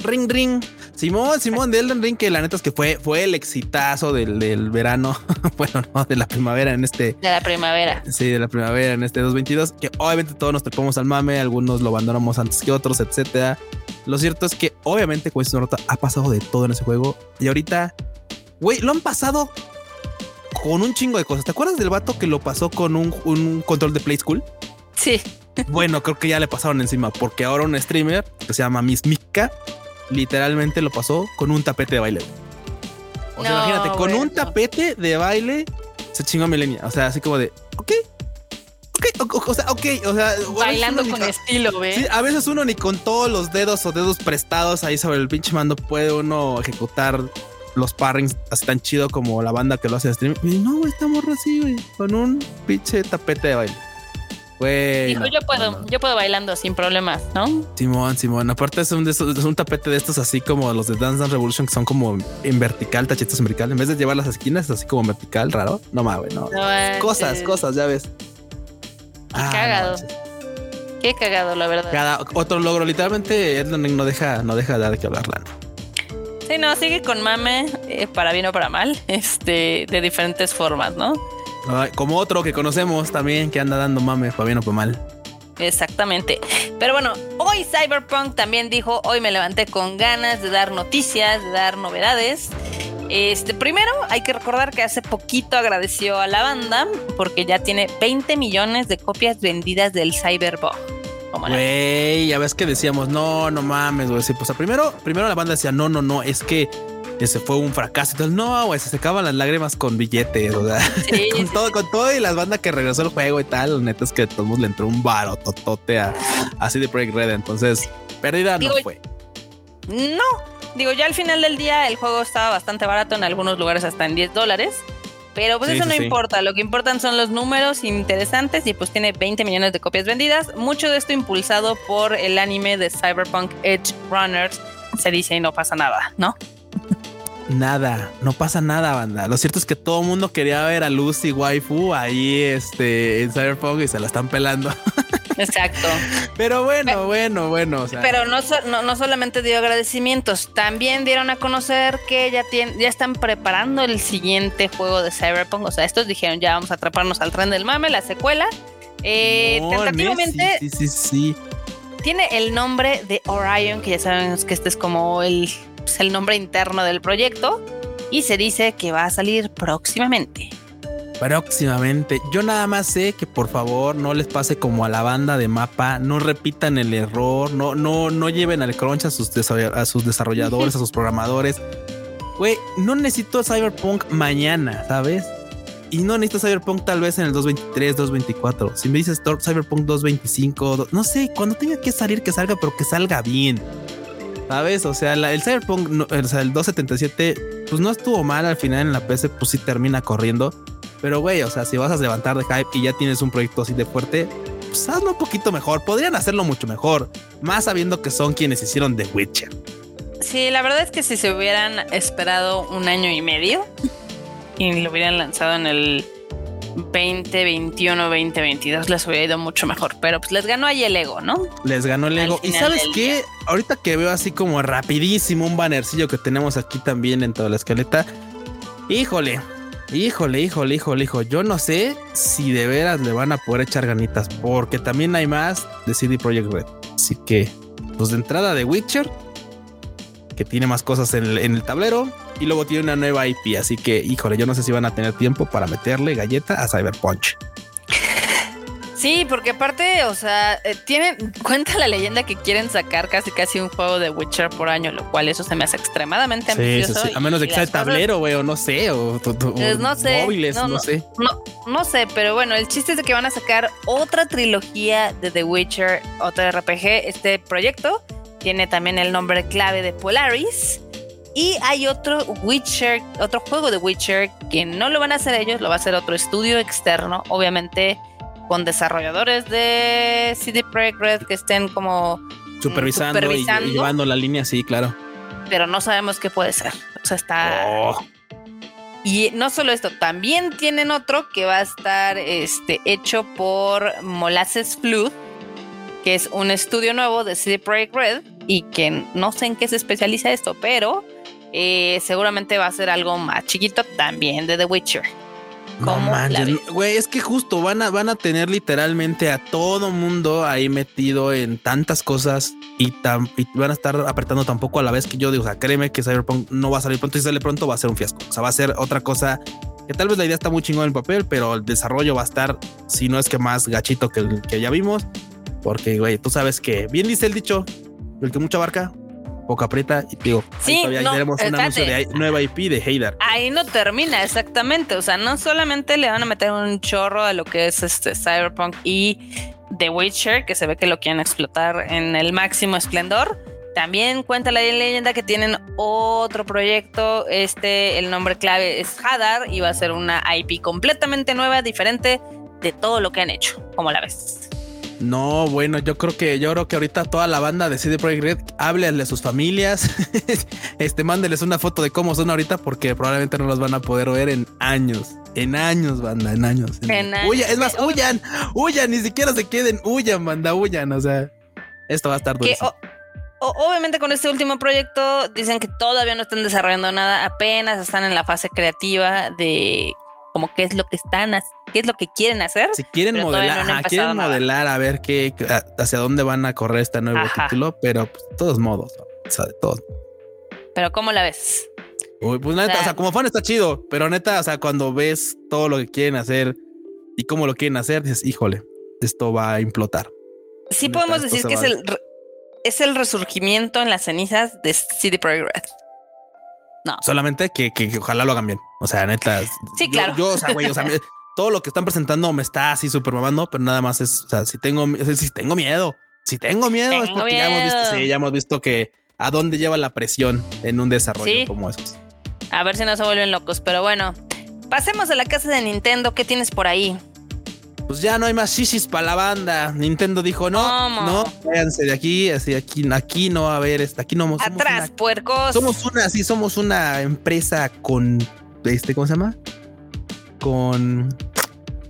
Ring, ring. Simón, Simón de Elden Ring, que la neta es que fue, fue el exitazo del, verano, *laughs* bueno, no, de la primavera en este. De la primavera. Sí, de la primavera en este 2022, que obviamente todos nos topamos al mame, algunos lo abandonamos antes que otros, etcétera. Lo cierto es que obviamente, dice Nota, ha pasado de todo en ese juego y ahorita, güey, lo han pasado con un chingo de cosas. ¿Te acuerdas del vato que lo pasó con un, un control de Play School? Sí. Bueno, creo que ya le pasaron encima porque ahora un streamer que se llama Miss Mika literalmente lo pasó con un tapete de baile. O sea, imagínate, con un tapete de baile se chingó a Milenia. O sea, así como de, ok, ok, o, sea, ok, o sea, bailando con estilo, ¿ves? Sí, a veces uno ni con todos los dedos o dedos prestados ahí sobre el pinche mando puede uno ejecutar los parrings así tan chido como la banda que lo hace de stream. Y no, esta morra así, güey, con un pinche tapete de baile. Güey. Dijo, no, yo puedo, no, yo puedo bailando sin problemas, ¿no? Simón, Simón. Aparte es un, de esos- es un tapete de estos así como los de Dance Dance Revolution que son como en vertical, tachitos en vertical. En vez de llevar las esquinas, es así como vertical, raro. No mames, no. Cosas, cosas, ya ves. Ah, cagado. Qué cagado, la verdad. Cada otro logro, literalmente Ring no deja, no deja de dar que hablar. Sí, no, sigue con mame, eh, para bien o para mal, este, de diferentes formas, ¿no? Como otro que conocemos también que anda dando mame, para bien o para mal. Exactamente. Pero bueno, hoy Cyberpunk también dijo, hoy me levanté con ganas de dar noticias, de dar novedades. Este, primero hay que recordar que hace poquito agradeció a la banda porque ya tiene 20 millones de copias vendidas del la- Güey, ya ves que decíamos, no, no mames, güey. Sí, pues, primero, primero la banda decía, no, no, no, es que ese fue un fracaso. Entonces, no, güey, se secaban las lágrimas con billetes, o sea, Sí, *laughs* con sí, todo, con todo y las bandas que regresó el juego y tal. Neta es que a todos le entró un baro totote a así de Project Red. Entonces, pérdida Digo, no fue. No, digo, ya al final del día el juego estaba bastante barato, en algunos lugares hasta en 10 dólares. Pero pues Sí, eso no sí. importa, lo que importan son los números interesantes y pues tiene 20 millones de copias vendidas. Mucho de esto impulsado por el anime de Cyberpunk Edge Runners. Se dice y no pasa nada, ¿no? Nada, no pasa nada, banda. Lo cierto es que todo el mundo quería ver a Lucy Waifu ahí este, en Cyberpunk y se la están pelando. *laughs* Exacto. Pero bueno, bueno, bueno. O sea, Pero no, no, no solamente dio agradecimientos, también dieron a conocer que ya, tienen, ya están preparando el siguiente juego de Cyberpunk. O sea, estos dijeron ya vamos a atraparnos al tren del mame, la secuela. Eh, no, tentativamente Sí, sí, sí, sí. Tiene el nombre de Orion, que ya sabemos que este es como el, pues, el nombre interno del proyecto. Y se dice que va a salir próximamente. Próximamente. Yo nada más sé que por favor no les pase como a la banda de mapa, no repitan el error, no, no, no lleven al crunch a sus, a sus desarrolladores, a sus *laughs* programadores. Güey, no necesito Cyberpunk mañana, ¿sabes? Y no necesito Cyberpunk tal vez en el 223, 224. Si me dices Cyberpunk 225, do- no sé, cuando tenga que salir, que salga, pero que salga bien. ¿Sabes? O sea, la- el Cyberpunk, no- o sea, el 277, pues no estuvo mal al final en la PC, pues sí termina corriendo. Pero güey, o sea, si vas a levantar de hype y ya tienes un proyecto así de fuerte, pues hazlo un poquito mejor. Podrían hacerlo mucho mejor, más sabiendo que son quienes hicieron The Witcher. Sí, la verdad es que si se hubieran esperado un año y medio y lo hubieran lanzado en el 2021, 2022, les hubiera ido mucho mejor. Pero pues les ganó ahí el ego, ¿no? Les ganó el ego. Y sabes qué? día. Ahorita que veo así como rapidísimo un bannercillo que tenemos aquí también en toda la escaleta. Híjole, híjole, híjole, híjole, híjole. Yo no sé si de veras le van a poder echar ganitas, porque también hay más de CD Projekt Red. Así que, pues de entrada de Witcher, que tiene más cosas en el, en el tablero, y luego tiene una nueva IP. Así que, híjole, yo no sé si van a tener tiempo para meterle galleta a Cyberpunch. Sí, porque aparte, o sea, eh, tienen, cuenta la leyenda que quieren sacar casi casi un juego de Witcher por año, lo cual eso se me hace extremadamente Sí, sí, ambicioso. sí. A menos de que sea cosas- tablero, güey, o no sé, o, Pues no sé, móviles, no, sé. No, no sé, pero bueno, el chiste es de que van a sacar otra trilogía de The Witcher, otro RPG. Este proyecto tiene también el nombre clave de Polaris. Y hay otro Witcher, otro juego de Witcher que no lo van a hacer ellos, lo va a hacer otro estudio externo, obviamente con desarrolladores de CD Projekt Red que estén como, Supervisando, y- supervisando. Y, llevando la línea, sí, claro. pero no sabemos qué puede ser. O sea, está Oh, Y no solo esto, también tienen otro que va a estar este, hecho por Molasses Flood, que es un estudio nuevo de CD Projekt Red y que no sé en qué se especializa esto, pero eh, seguramente va a ser algo más chiquito también de The Witcher. no ¿Cómo la manches, güey, es que justo van a, van a tener literalmente a todo mundo ahí metido en tantas cosas y, tan, y van a estar apretando tampoco a la vez que yo digo, o sea, créeme que Cyberpunk no va a salir pronto y si sale pronto va a ser un fiasco. O sea, va a ser otra cosa que tal vez la idea está muy chingón en el papel, pero el desarrollo va a estar, si no es que más gachito que el que ya vimos, porque, güey, tú sabes que bien dice el dicho, el que mucha barca, poca aprieta y digo, ahí Sí, todavía no, veremos un anuncio de ahí- nueva IP de Haydar. Ahí no termina exactamente, o sea, no solamente le van a meter un chorro a lo que es este Cyberpunk y The Witcher, que se ve que lo quieren explotar en el máximo esplendor. También cuenta la leyenda que tienen otro proyecto. Este, el nombre clave es Hadar y va a ser una IP completamente nueva, diferente de todo lo que han hecho. ¿Cómo la ves? No, bueno, yo creo que yo creo que ahorita toda la banda de CD Projekt Red, háblenle a sus familias, *laughs* este, mándeles una foto de cómo son ahorita, porque probablemente no los van a poder ver en años, en años, banda, en años. En es más, huyan, huyan, ni siquiera se queden, huyan, banda, huyan, o sea, esto va a estar dulce. obviamente con este último proyecto dicen que todavía no están desarrollando nada, apenas están en la fase creativa de como qué es lo que están, qué es lo que quieren hacer. Si quieren modelar, quieren modelar a ver qué, hacia dónde van a correr este nuevo título, pero pues, de todos modos, o sea, de todos. Pero ¿cómo la ves? Uy, pues neta, o sea, como fan está chido, pero neta, o sea, cuando ves todo lo que quieren hacer y cómo lo quieren hacer, dices, híjole, esto va a implotar. Sí podemos decir que es el, es el resurgimiento en las cenizas de CD Projekt Red. No. Solamente que, que, ojalá lo hagan bien. O sea, neta. Sí, claro. Yo, o sea, güey, o sea, todo lo que están presentando me está así súper mamando, pero nada más es, o sea, si tengo, si tengo miedo, si tengo miedo, es porque ya hemos visto, sí, ya hemos visto que a dónde lleva la presión en un desarrollo como esos. A ver si no se vuelven locos, pero bueno, pasemos a la casa de Nintendo. ¿Qué tienes por ahí? pues ya no hay más shishis para la banda. Nintendo dijo, no, no, váyanse de aquí, así aquí, aquí no va a haber, aquí no somos Atrás, puercos. Somos una, sí, somos una empresa con este, ¿cómo se llama? Con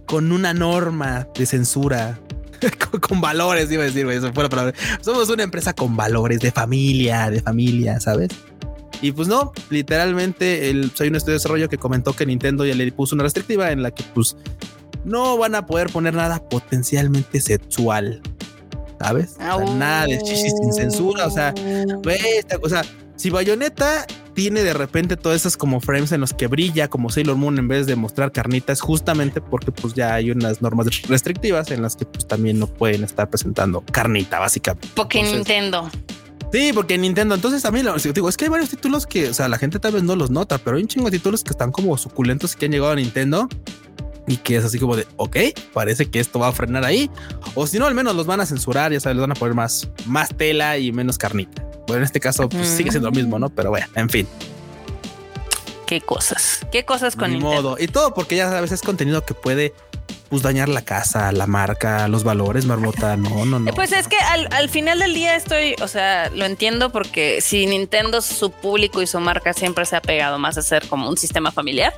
con una norma de censura. *laughs* con, valores, iba a decir, eso fuera palabra. Somos una empresa con valores de familia, de familia, ¿sabes? Y pues no, literalmente el, hay un estudio de desarrollo que comentó que Nintendo ya le puso una restrictiva en la que pues no van a poder poner nada potencialmente sexual. ¿Sabes? nada de chichis sin censura. O sea, esta cosa. Si Bayonetta tiene de repente todas esas como frames en los que brilla como Sailor Moon en vez de mostrar carnita, es justamente porque pues ya hay unas normas restrictivas en las que pues también no pueden estar presentando carnita, básicamente. Porque Nintendo. Sí, porque Nintendo. Entonces también lo digo, es que hay varios títulos que, o sea, la gente tal vez no los nota, pero hay un chingo de títulos que están como suculentos y que han llegado a Nintendo y que es así como de, ok, parece que esto va a frenar ahí. O si no, al menos los van a censurar, ya sabes, les van a poner más, más tela y menos carnita. Bueno, en este caso pues, sigue siendo lo mismo, ¿no? Pero bueno, en fin. Qué cosas, qué cosas con Ni modo. Y todo porque ya sabes, es contenido que puede pues dañar la casa, la marca, los valores, marmota. No, no, no. Pues es que al, al, final del día estoy, o sea, lo entiendo porque si Nintendo, su público y su marca siempre se ha pegado más a ser como un sistema familiar.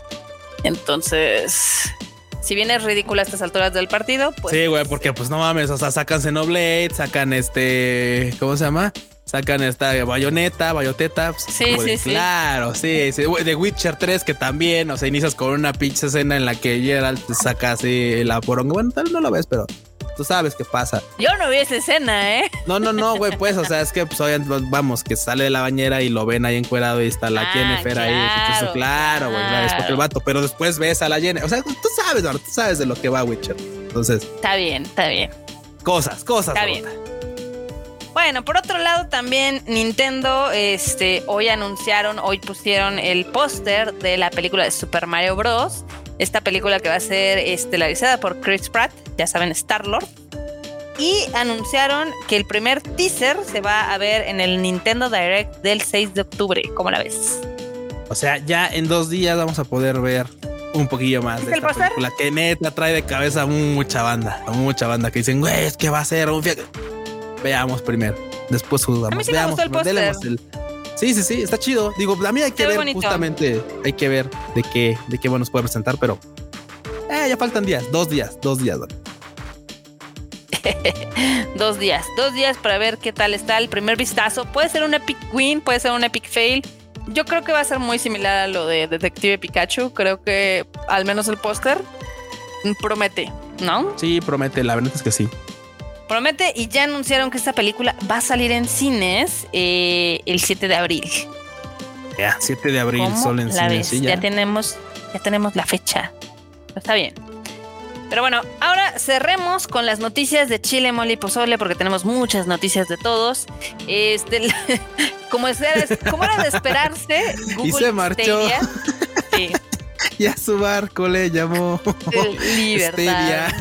Entonces, si bien es ridículo a estas alturas del partido, pues. Sí, güey, porque pues no mames, o sea, sacan Xenoblade, sacan este. ¿Cómo se llama? Sacan esta bayoneta, bayoteta. Pues, sí, sí, sí. Claro, sí, sí. De Witcher 3, que también, o sea, inicias con una pinche escena en la que Geralt saca así la poronga. Bueno, tal no lo ves, pero tú sabes qué pasa. Yo no vi esa escena, ¿eh? No, no, no, güey, pues, o sea, es que, pues, vamos, que sale de la bañera y lo ven ahí encuerado y está la ah, Jennifer ahí. Claro, claro, güey, claro. es porque el vato, pero después ves a la Jennifer. O sea, tú sabes, tú sabes de lo que va Witcher. Entonces. Está bien, está bien. Cosas, cosas. Está bien. Bueno, por otro lado también Nintendo, este, hoy anunciaron, hoy pusieron el póster de la película de Super Mario Bros. Esta película que va a ser estelarizada por Chris Pratt, ya saben, Star-Lord. Y anunciaron que el primer teaser se va a ver en el Nintendo Direct del 6 de octubre. ¿Cómo la ves? O sea, ya en dos días vamos a poder ver un poquillo más de esta película que neta trae de cabeza mucha banda, mucha banda que dicen, güey, es que va a ser un Veamos primero, después juzgamos. Veamos, el, Sí, sí, sí, está chido. Digo, a mí hay que ver justamente, hay que ver de qué, de qué nos puede presentar, pero eh, ya faltan días, dos días, dos días. *laughs* dos días, dos días para ver qué tal está el primer vistazo. Puede ser un epic win, puede ser un epic fail. Yo creo que va a ser muy similar a lo de Detective Pikachu. Creo que al menos el póster promete, ¿no? Sí, promete. La verdad es que sí. Promete y ya anunciaron que esta película va a salir en cines eh, el 7 de abril. Ya, 7 de abril, solo en cines. ya. tenemos, ya tenemos la fecha. Está bien. Pero bueno, ahora cerremos con las noticias de Chile, Mole y Pozole, porque tenemos muchas noticias de todos. Este, *laughs* como, es, como era de esperarse, *laughs* Google y se marchó. *laughs* sí. y a su barco le llamó Libertad.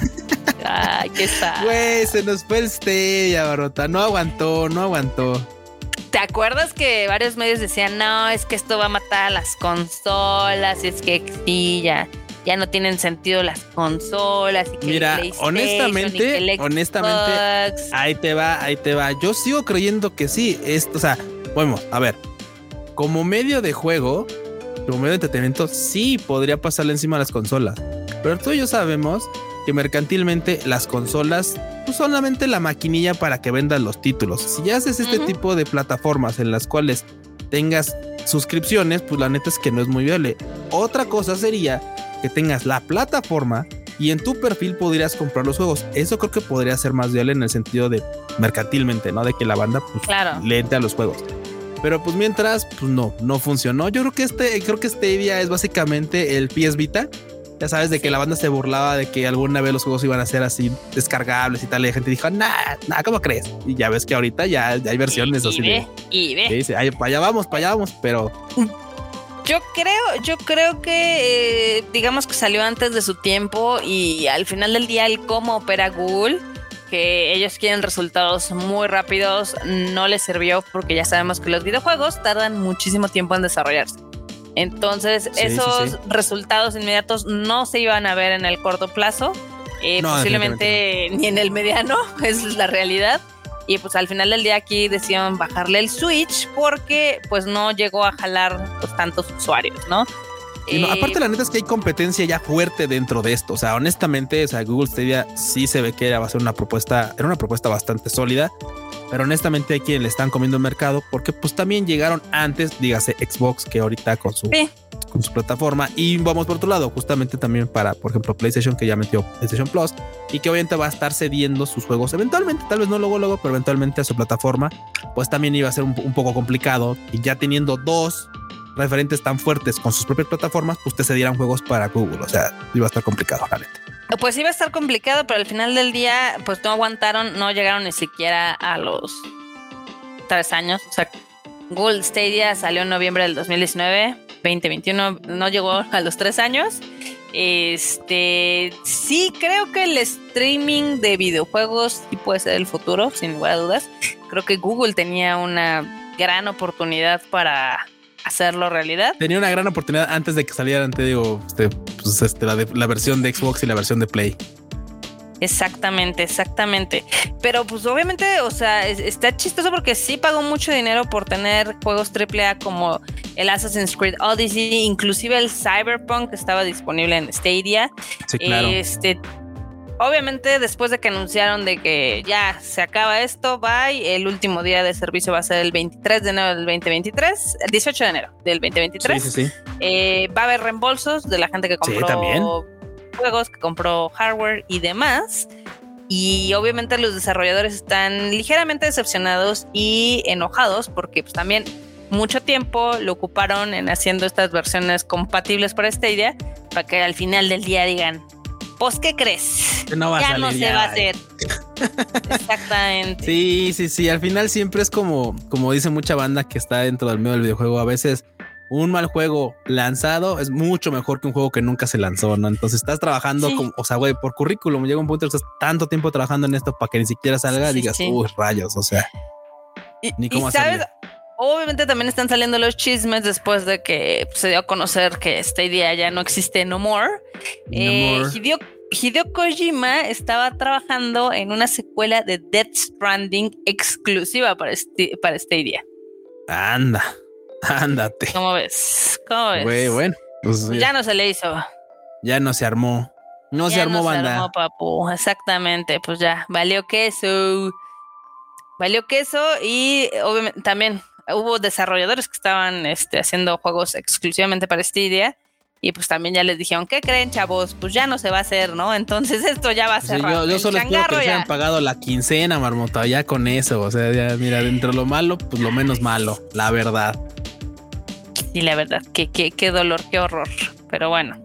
Ay, qué sad. Güey, se nos fue el Stevia, Barota. No aguantó, no aguantó. ¿Te acuerdas que varios medios decían, no, es que esto va a matar a las consolas, es que sí, ya, ya no tienen sentido las consolas. Y que Mira, honestamente, honestamente, ahí te va, ahí te va. Yo sigo creyendo que sí. Esto, o sea, bueno, a ver, como medio de juego, como medio de entretenimiento, sí podría pasarle encima a las consolas. Pero tú y yo sabemos que mercantilmente las consolas pues solamente la maquinilla para que vendan los títulos. Si ya haces este tipo de plataformas en las cuales tengas suscripciones, pues la neta es que no es muy viable. Otra cosa sería que tengas la plataforma y en tu perfil podrías comprar los juegos. Eso creo que podría ser más viable en el sentido de mercantilmente, ¿no? De que la banda pues, le entre a los juegos. Pero pues mientras, pues no, no funcionó. Yo creo que este, creo que este día es básicamente el PS Vita ya sabes, de que la banda se burlaba de que alguna vez los juegos iban a ser así descargables y tal. Y la gente dijo, nah, nah, ¿cómo crees? Y ya ves que ahorita ya, hay versiones y, así. Ve, y ve. dice, para allá vamos, para allá vamos, pero. Yo creo, yo creo que eh, digamos que salió antes de su tiempo y al final del día el cómo opera Google, que ellos quieren resultados muy rápidos, no les sirvió porque ya sabemos que los videojuegos tardan muchísimo tiempo en desarrollarse. Entonces, esos resultados inmediatos no se iban a ver en el corto plazo, eh, posiblemente ni en el mediano, *laughs* es la realidad. Y pues al final del día aquí decidieron bajarle el switch porque pues no llegó a jalar pues, tantos usuarios, ¿no? Y aparte la neta es que hay competencia ya fuerte dentro de esto. O sea, honestamente, o sea, Google Stadia sí se ve que era, va a ser una propuesta, era una propuesta bastante sólida. Pero honestamente hay quienes le están comiendo el mercado porque pues también llegaron antes, dígase Xbox, que ahorita con su, con su plataforma. Y vamos por otro lado, justamente también para, por ejemplo, PlayStation, que ya metió PlayStation Plus y que obviamente va a estar cediendo sus juegos eventualmente, tal vez no luego, luego, pero eventualmente a su plataforma, pues también iba a ser un, un poco complicado. Y ya teniendo dos referentes tan fuertes con sus propias plataformas, pues te cedieran juegos para Google. O sea, iba a estar complicado, la neta. Pues iba a estar complicado, pero al final del día, pues no aguantaron, no llegaron ni siquiera a los tres años. O sea, Google Stadia salió en noviembre del 2019, 2021, no llegó a los tres años. Este, sí, creo que el streaming de videojuegos sí puede ser el futuro, sin lugar a dudas. Creo que Google tenía una gran oportunidad para hacerlo realidad. Tenía una gran oportunidad antes de que salieran, te digo, este, pues, este, la, la versión de Xbox y la versión de Play. Exactamente, exactamente. Pero pues obviamente, o sea, está chistoso porque sí pagó mucho dinero por tener juegos AAA como el Assassin's Creed Odyssey, inclusive el Cyberpunk que estaba disponible en Stadia. Sí, claro. Este obviamente después de que anunciaron de que ya se acaba esto, bye, el último día de servicio va a ser el 23 de enero del 2023, el 18 de enero del 2023. Sí, sí, sí. Eh, va a haber reembolsos de la gente que compró juegos, que compró hardware y demás. Y obviamente los desarrolladores están ligeramente decepcionados y enojados porque pues también mucho tiempo lo ocuparon en haciendo estas versiones compatibles para Stadia para que al final del día digan, pues, ¿qué crees? No ya no se va a hacer. *laughs* Exactamente. Sí, sí, sí. Al final siempre es como, como dice mucha banda que está dentro del medio del videojuego. A veces un mal juego lanzado es mucho mejor que un juego que nunca se lanzó, ¿no? Entonces estás trabajando como, o sea, güey, por currículum. Llega un punto que estás tanto tiempo trabajando en esto para que ni siquiera salga y digas, uy, rayos, o sea. ni cómo sabes, Obviamente también están saliendo los chismes después de que se dio a conocer que este día ya no existe No More. Eh, Hideo, Kojima estaba trabajando en una secuela de Death Stranding exclusiva para, este, para Stadia. Anda, ándate. ¿Cómo ves? ¿Cómo ves? bueno, pues, ya no se le hizo. Ya no se armó. No se armó no banda. Se armó, papu. Exactamente. Pues ya, valió queso. Valió queso y obviamente también hubo desarrolladores que estaban este, haciendo juegos exclusivamente para Stadia. Y pues también ya les dijeron, ¿qué creen, chavos? Pues ya no se va a hacer, ¿no? *laughs* Entonces esto ya va a ser. yo, solo espero que se hayan pagado la quincena, marmota, ya con eso. O sea, ya, mira, dentro de lo malo, pues lo menos malo, la verdad. Y la verdad, qué, qué, qué dolor, qué horror. Pero bueno.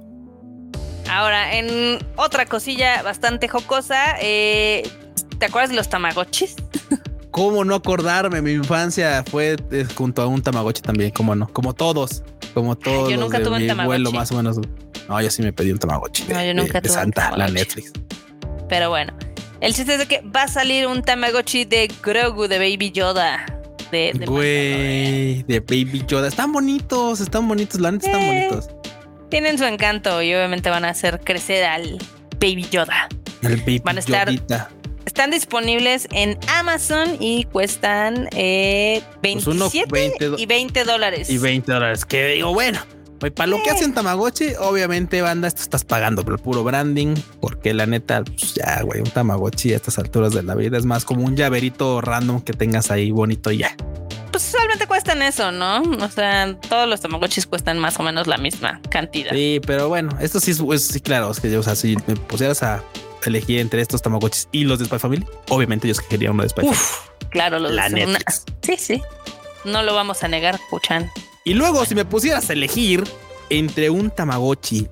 Ahora, en otra cosilla bastante jocosa, eh, ¿te acuerdas de los Tamagotchis? *laughs* ¿Cómo no acordarme? Mi infancia fue eh, junto a un Tamagotchi también, como no, como todos, como todos. Yo nunca tuve un Tamagotchi. más o menos. No, yo sí me pedí un Tamagotchi. No, yo nunca de, tuve Santa, la Netflix. Pero bueno, el chiste es de que va a salir un Tamagotchi de Grogu de Baby Yoda. De, Güey, de Baby Yoda. Están bonitos, están bonitos, la neta están bonitos. tienen su encanto y obviamente van a hacer crecer al Baby Yoda. El baby Van a estar- Yodita. Están disponibles en Amazon y cuestan eh, Pues uno 27 20 do- y 20 dólares. y 20 dólares. Que digo, bueno, pues para lo que hacen Tamagotchi, obviamente, banda, esto estás pagando por el puro branding, porque la neta, pues ya, güey, un Tamagotchi a estas alturas de la vida es más como un llaverito random que tengas ahí bonito y ya. Pues usualmente cuestan eso, ¿no? O sea, todos los tamagotchis cuestan más o menos la misma cantidad. Sí, pero bueno, esto sí es, es- sí, claro, es que yo, o sea, si me pusieras a elegir entre estos Tamagotchis y los de Spy Family, obviamente yo escogería uno de Spy Family. Uf, claro, los La una- Netflix. *laughs* Sí, sí. No lo vamos a negar, Puchan. Y luego, si me pusieras a elegir entre un Tamagotchi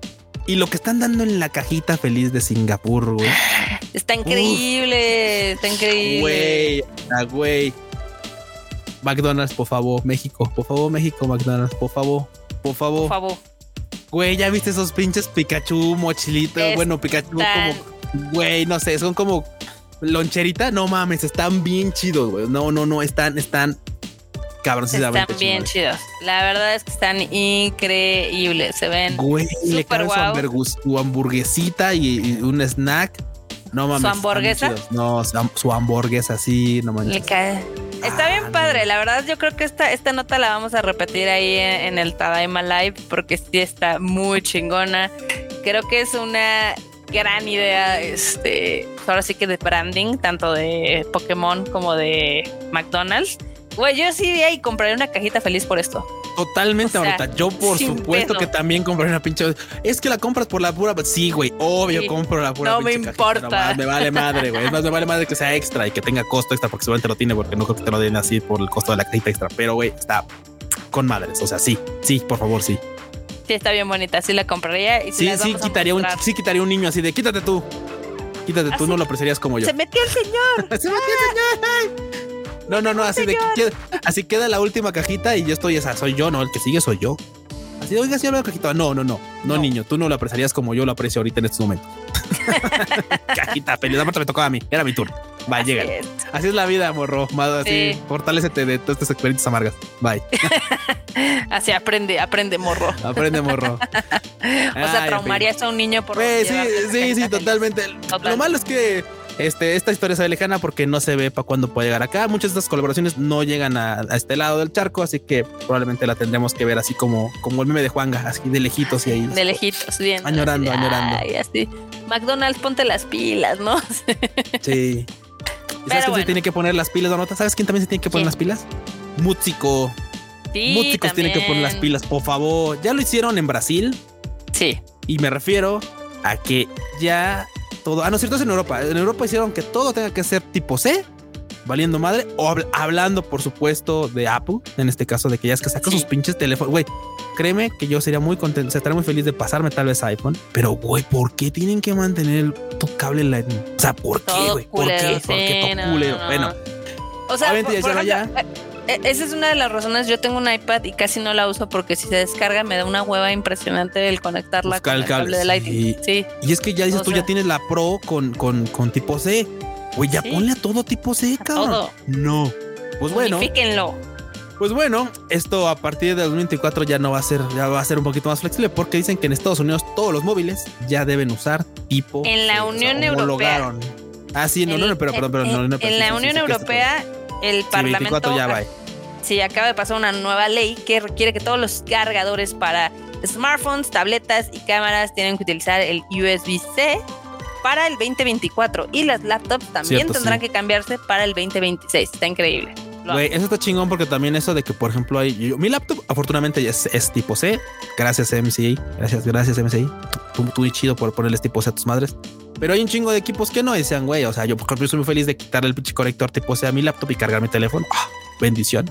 y lo que están dando en la cajita feliz de Singapur, güey. *sighs* Está increíble, está increíble. Güey, ah, güey. McDonald's, por favor, México, por favor, México, McDonald's, por favor, por favor. Por favor. Güey, ya viste esos pinches Pikachu mochilitos. Están- Bueno, Pikachu como, güey, no sé, son como loncherita. No mames, están bien chidos, güey. No, no, no, están, están cabroncísimamente Están bien chidos. La verdad es que están increíbles. Se ven Güey, le cabe su, su hamburguesita y, y un snack. No mames. están hamburguesa? No, su, ham- su hamburguesa, sí, no manches. Le cae. Está Ah, bien padre, la verdad yo creo que esta, esta nota la vamos a repetir ahí en, en el Tadaima Live porque sí está muy chingona. Creo que es una gran idea, este, ahora sí que de branding, tanto de Pokémon como de McDonald's. Güey, yo sí iría y compraría una cajita feliz por esto. Totalmente, O sea, ahorita. Yo, por supuesto, pedo. que también compré una pinche. Es que la compras por la pura. Sí, güey. Obvio, Sí. compro la pura. No me cajita, importa. mames, me vale madre, güey. Es más, me vale madre que sea extra y que tenga costo extra, porque seguramente lo tiene, porque no creo que te lo den así por el costo de la cajita extra. Pero, güey, está con madres. O sea, sí, sí, por favor, sí. Sí, está bien bonita, sí la compraría. Y sí, Sí, sí, quitaría un, sí, quitaría un niño así de quítate tú. Quítate tú, no lo apreciarías como yo. Se metió el señor. *laughs* Se metió el señor. No, no, no, así de que- así queda la última cajita y yo estoy esa, soy yo, no, el que sigue soy yo. Así de, oiga, sí, la cajita. No, no, no, no, niño, tú no lo apreciarías como yo lo aprecio ahorita en estos momentos. *laughs* *laughs* cajita feliz, aparte me tocaba a mí, era mi turno. Bye, llega. Así es la vida, morro. Más así, Sí. fortalecete de todas estas experiencias amargas. Bye. *laughs* Así aprende, aprende, morro. Aprende, morro. *laughs* O sea, traumarías a un niño por Güey, sí, sí, sí, totalmente. Total. Lo malo es que este, esta historia se ve lejana porque no se ve para cuándo puede llegar acá. Muchas de estas colaboraciones no llegan a, a este lado del charco, así que probablemente la tendremos que ver así como, como el meme de Juanga, así de lejitos y ahí. De lejitos, bien. Añorando, añorando. Ay, así. McDonald's, ponte las pilas, ¿no? *laughs* Sí. ¿Y ¿Sabes quién se tiene que poner las pilas, Donota? ¿Sabes quién también se tiene que poner ¿Quién? las pilas? Músico. Sí, Músicos tienen que poner las pilas, por favor. Ya lo hicieron en Brasil. Sí. Y me refiero a que ya todo. Ah, no, cierto, es en Europa. En Europa hicieron que todo tenga que ser tipo C, valiendo madre, o habl- hablando, por supuesto, de Apple. En este caso, de que ya es que saca Sí. sus pinches teléfonos. Güey, créeme que yo sería muy contento, o sea, estaría muy feliz de pasarme tal vez iPhone. Pero, güey, ¿por qué tienen que mantener tu cable Lightning? O sea, ¿por qué, güey? ¿Por qué? ¿Por qué todo no, culero? no, Bueno, O sea, por, por ejemplo, eh, esa es una de las razones. Yo tengo un iPad y casi no la uso porque si se descarga me da una hueva impresionante el conectarla Buscar con el cable de Lightning. Sí. y es que ya dices O tú, sea- ya tienes la Pro con, con, con tipo C. Güey, ya Sí. ponle a todo tipo C, cabrón. todo. No. Pues bueno. Pues bueno, esto a partir de 2024 ya no va a ser, ya va a ser un poquito más flexible porque dicen que en Estados Unidos todos los móviles ya deben usar tipo. En la Unión Europea. Ah, sí, no, no, no, pero perdón, pero no, en, la Unión Europea, el Parlamento 24 ya va. Sí acaba de pasar una nueva ley que requiere que todos los cargadores para smartphones, tabletas y cámaras tienen que utilizar el USB-C para el 2024 y las laptops también Cierto, tendrán sí. que cambiarse para el 2026. Está increíble. Güey, eso está chingón porque también eso de que, por ejemplo, hay. yo- mi laptop, afortunadamente, es, es tipo C. Gracias, MCI. Gracias, gracias, MCI. Tú, tú muy chido por ponerles tipo C a tus madres. Pero hay un chingo de equipos que no decían, güey. O sea, yo, por ejemplo, soy muy feliz de quitarle el pinche conector tipo C a mi laptop y cargar mi teléfono. Ah, bendición.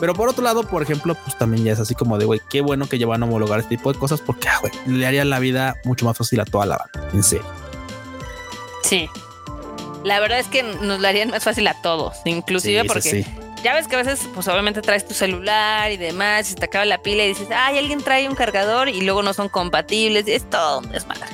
Pero por otro lado, por ejemplo, pues también ya es así como de, güey, qué bueno que llevan a homologar este tipo de cosas porque, ah, güey, le haría la vida mucho más fácil a toda la banda. En serio. Sí. La verdad es que nos la harían más fácil a todos, inclusive Sí, porque sí. ya ves que a veces, pues obviamente traes tu celular y demás, y se te acaba la pila y dices, ay, alguien trae un cargador y luego no son compatibles, y es todo un desmadre.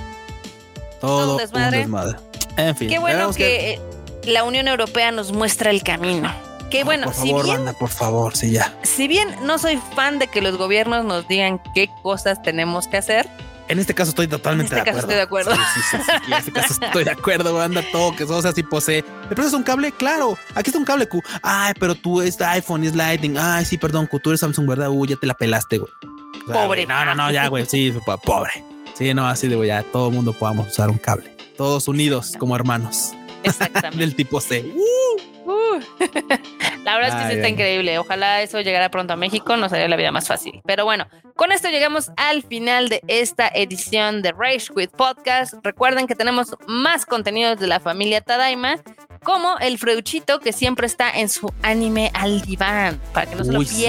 Todo un desmadre. desmadre. En fin. Qué bueno que la Unión Europea nos muestra el camino. Que bueno, por si favor, bien, banda, por favor, sí, ya. si bien no soy fan de que los gobiernos nos digan qué cosas tenemos que hacer, En este caso estoy totalmente En este de caso acuerdo. estoy de acuerdo. Sí, sí, sí, sí, en este caso *laughs* estoy de acuerdo, banda, todo que o sea, si posee. ¿Me prestas un cable? Claro, aquí está un cable Q. Ay, pero tú es iPhone, es Lightning. Ay, sí, perdón, Q, tú eres Samsung, ¿verdad? Uy, ya te la pelaste, güey. O sea, Pobre. güey, No, no, no, ya, güey, sí, *laughs* po- pobre. Sí, no, así de, güey, ya todo el mundo podamos usar un cable. Todos unidos como hermanos exactamente. *laughs* del tipo C. Uh. *laughs* la verdad es que sí está ay. increíble. Ojalá eso llegara pronto a México, nos haría la vida más fácil. Pero bueno, con esto llegamos al final de esta edición de Rage Quit Podcast. Recuerden que tenemos más contenidos de la familia Tadaima, como el Freuchito que siempre está en su anime al diván, para que no se lo sí.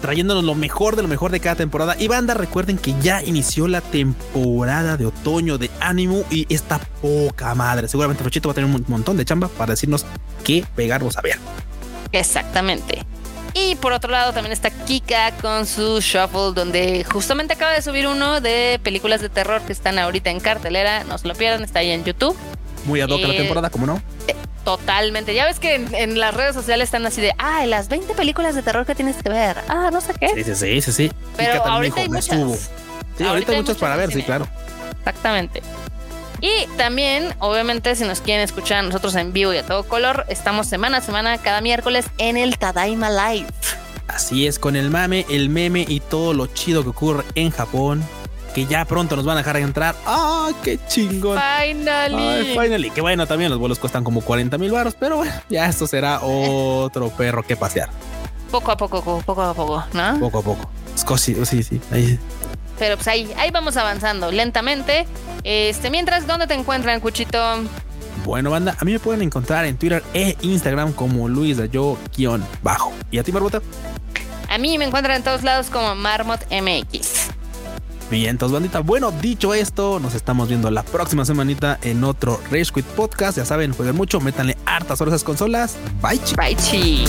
Trayéndonos lo mejor de lo mejor de cada temporada. Y banda, recuerden que ya inició la temporada de otoño de Animu y está poca madre. Seguramente Rochito va a tener un montón de chamba para decirnos qué pegarnos a ver. Exactamente. Y por otro lado también está Kika con su shuffle donde justamente acaba de subir uno de películas de terror que están ahorita en cartelera. No se lo pierdan, está ahí en YouTube. Muy ad hoc a la Eh, temporada, ¿cómo no? Totalmente. Ya ves que en, en las redes sociales están así de, ah, las 20 películas de terror que tienes que ver. Ah, no sé qué. Sí, sí, sí, sí, sí. Pero ahorita dijo, hay "Me muchas. subo". Sí, ahorita, hay muchas para ver, sí, claro. Exactamente. Y también, obviamente, si nos quieren escuchar a nosotros en vivo y a todo color, estamos semana a semana, cada miércoles, en el Tadaima Live. Así es, con el mame, el meme y todo lo chido que ocurre en Japón, que ya pronto nos van a dejar entrar. ¡Ah, qué chingón! Finally. Ay, finally. Que bueno, también los vuelos cuestan como 40 mil baros, pero bueno, ya esto será otro *laughs* perro que pasear, Poco a poco, poco a poco, ¿no? poco a poco. Es cosi- sí, sí. ahí. Pero pues ahí, ahí vamos avanzando lentamente. Este, mientras, ¿dónde te encuentran, Cuchito? Bueno, banda, a mí me pueden encontrar en Twitter e Instagram como Luis Dayo-bajo. ¿Y a ti, Barbota? A mí me encuentran en todos lados como Marmot Entonces, bandita. Bueno, dicho esto, nos estamos viendo la próxima semanita en otro Rage Quit Podcast. Ya saben, jueguen mucho, métanle hartas horas a esas consolas. Bye, chicos. Bye, chi.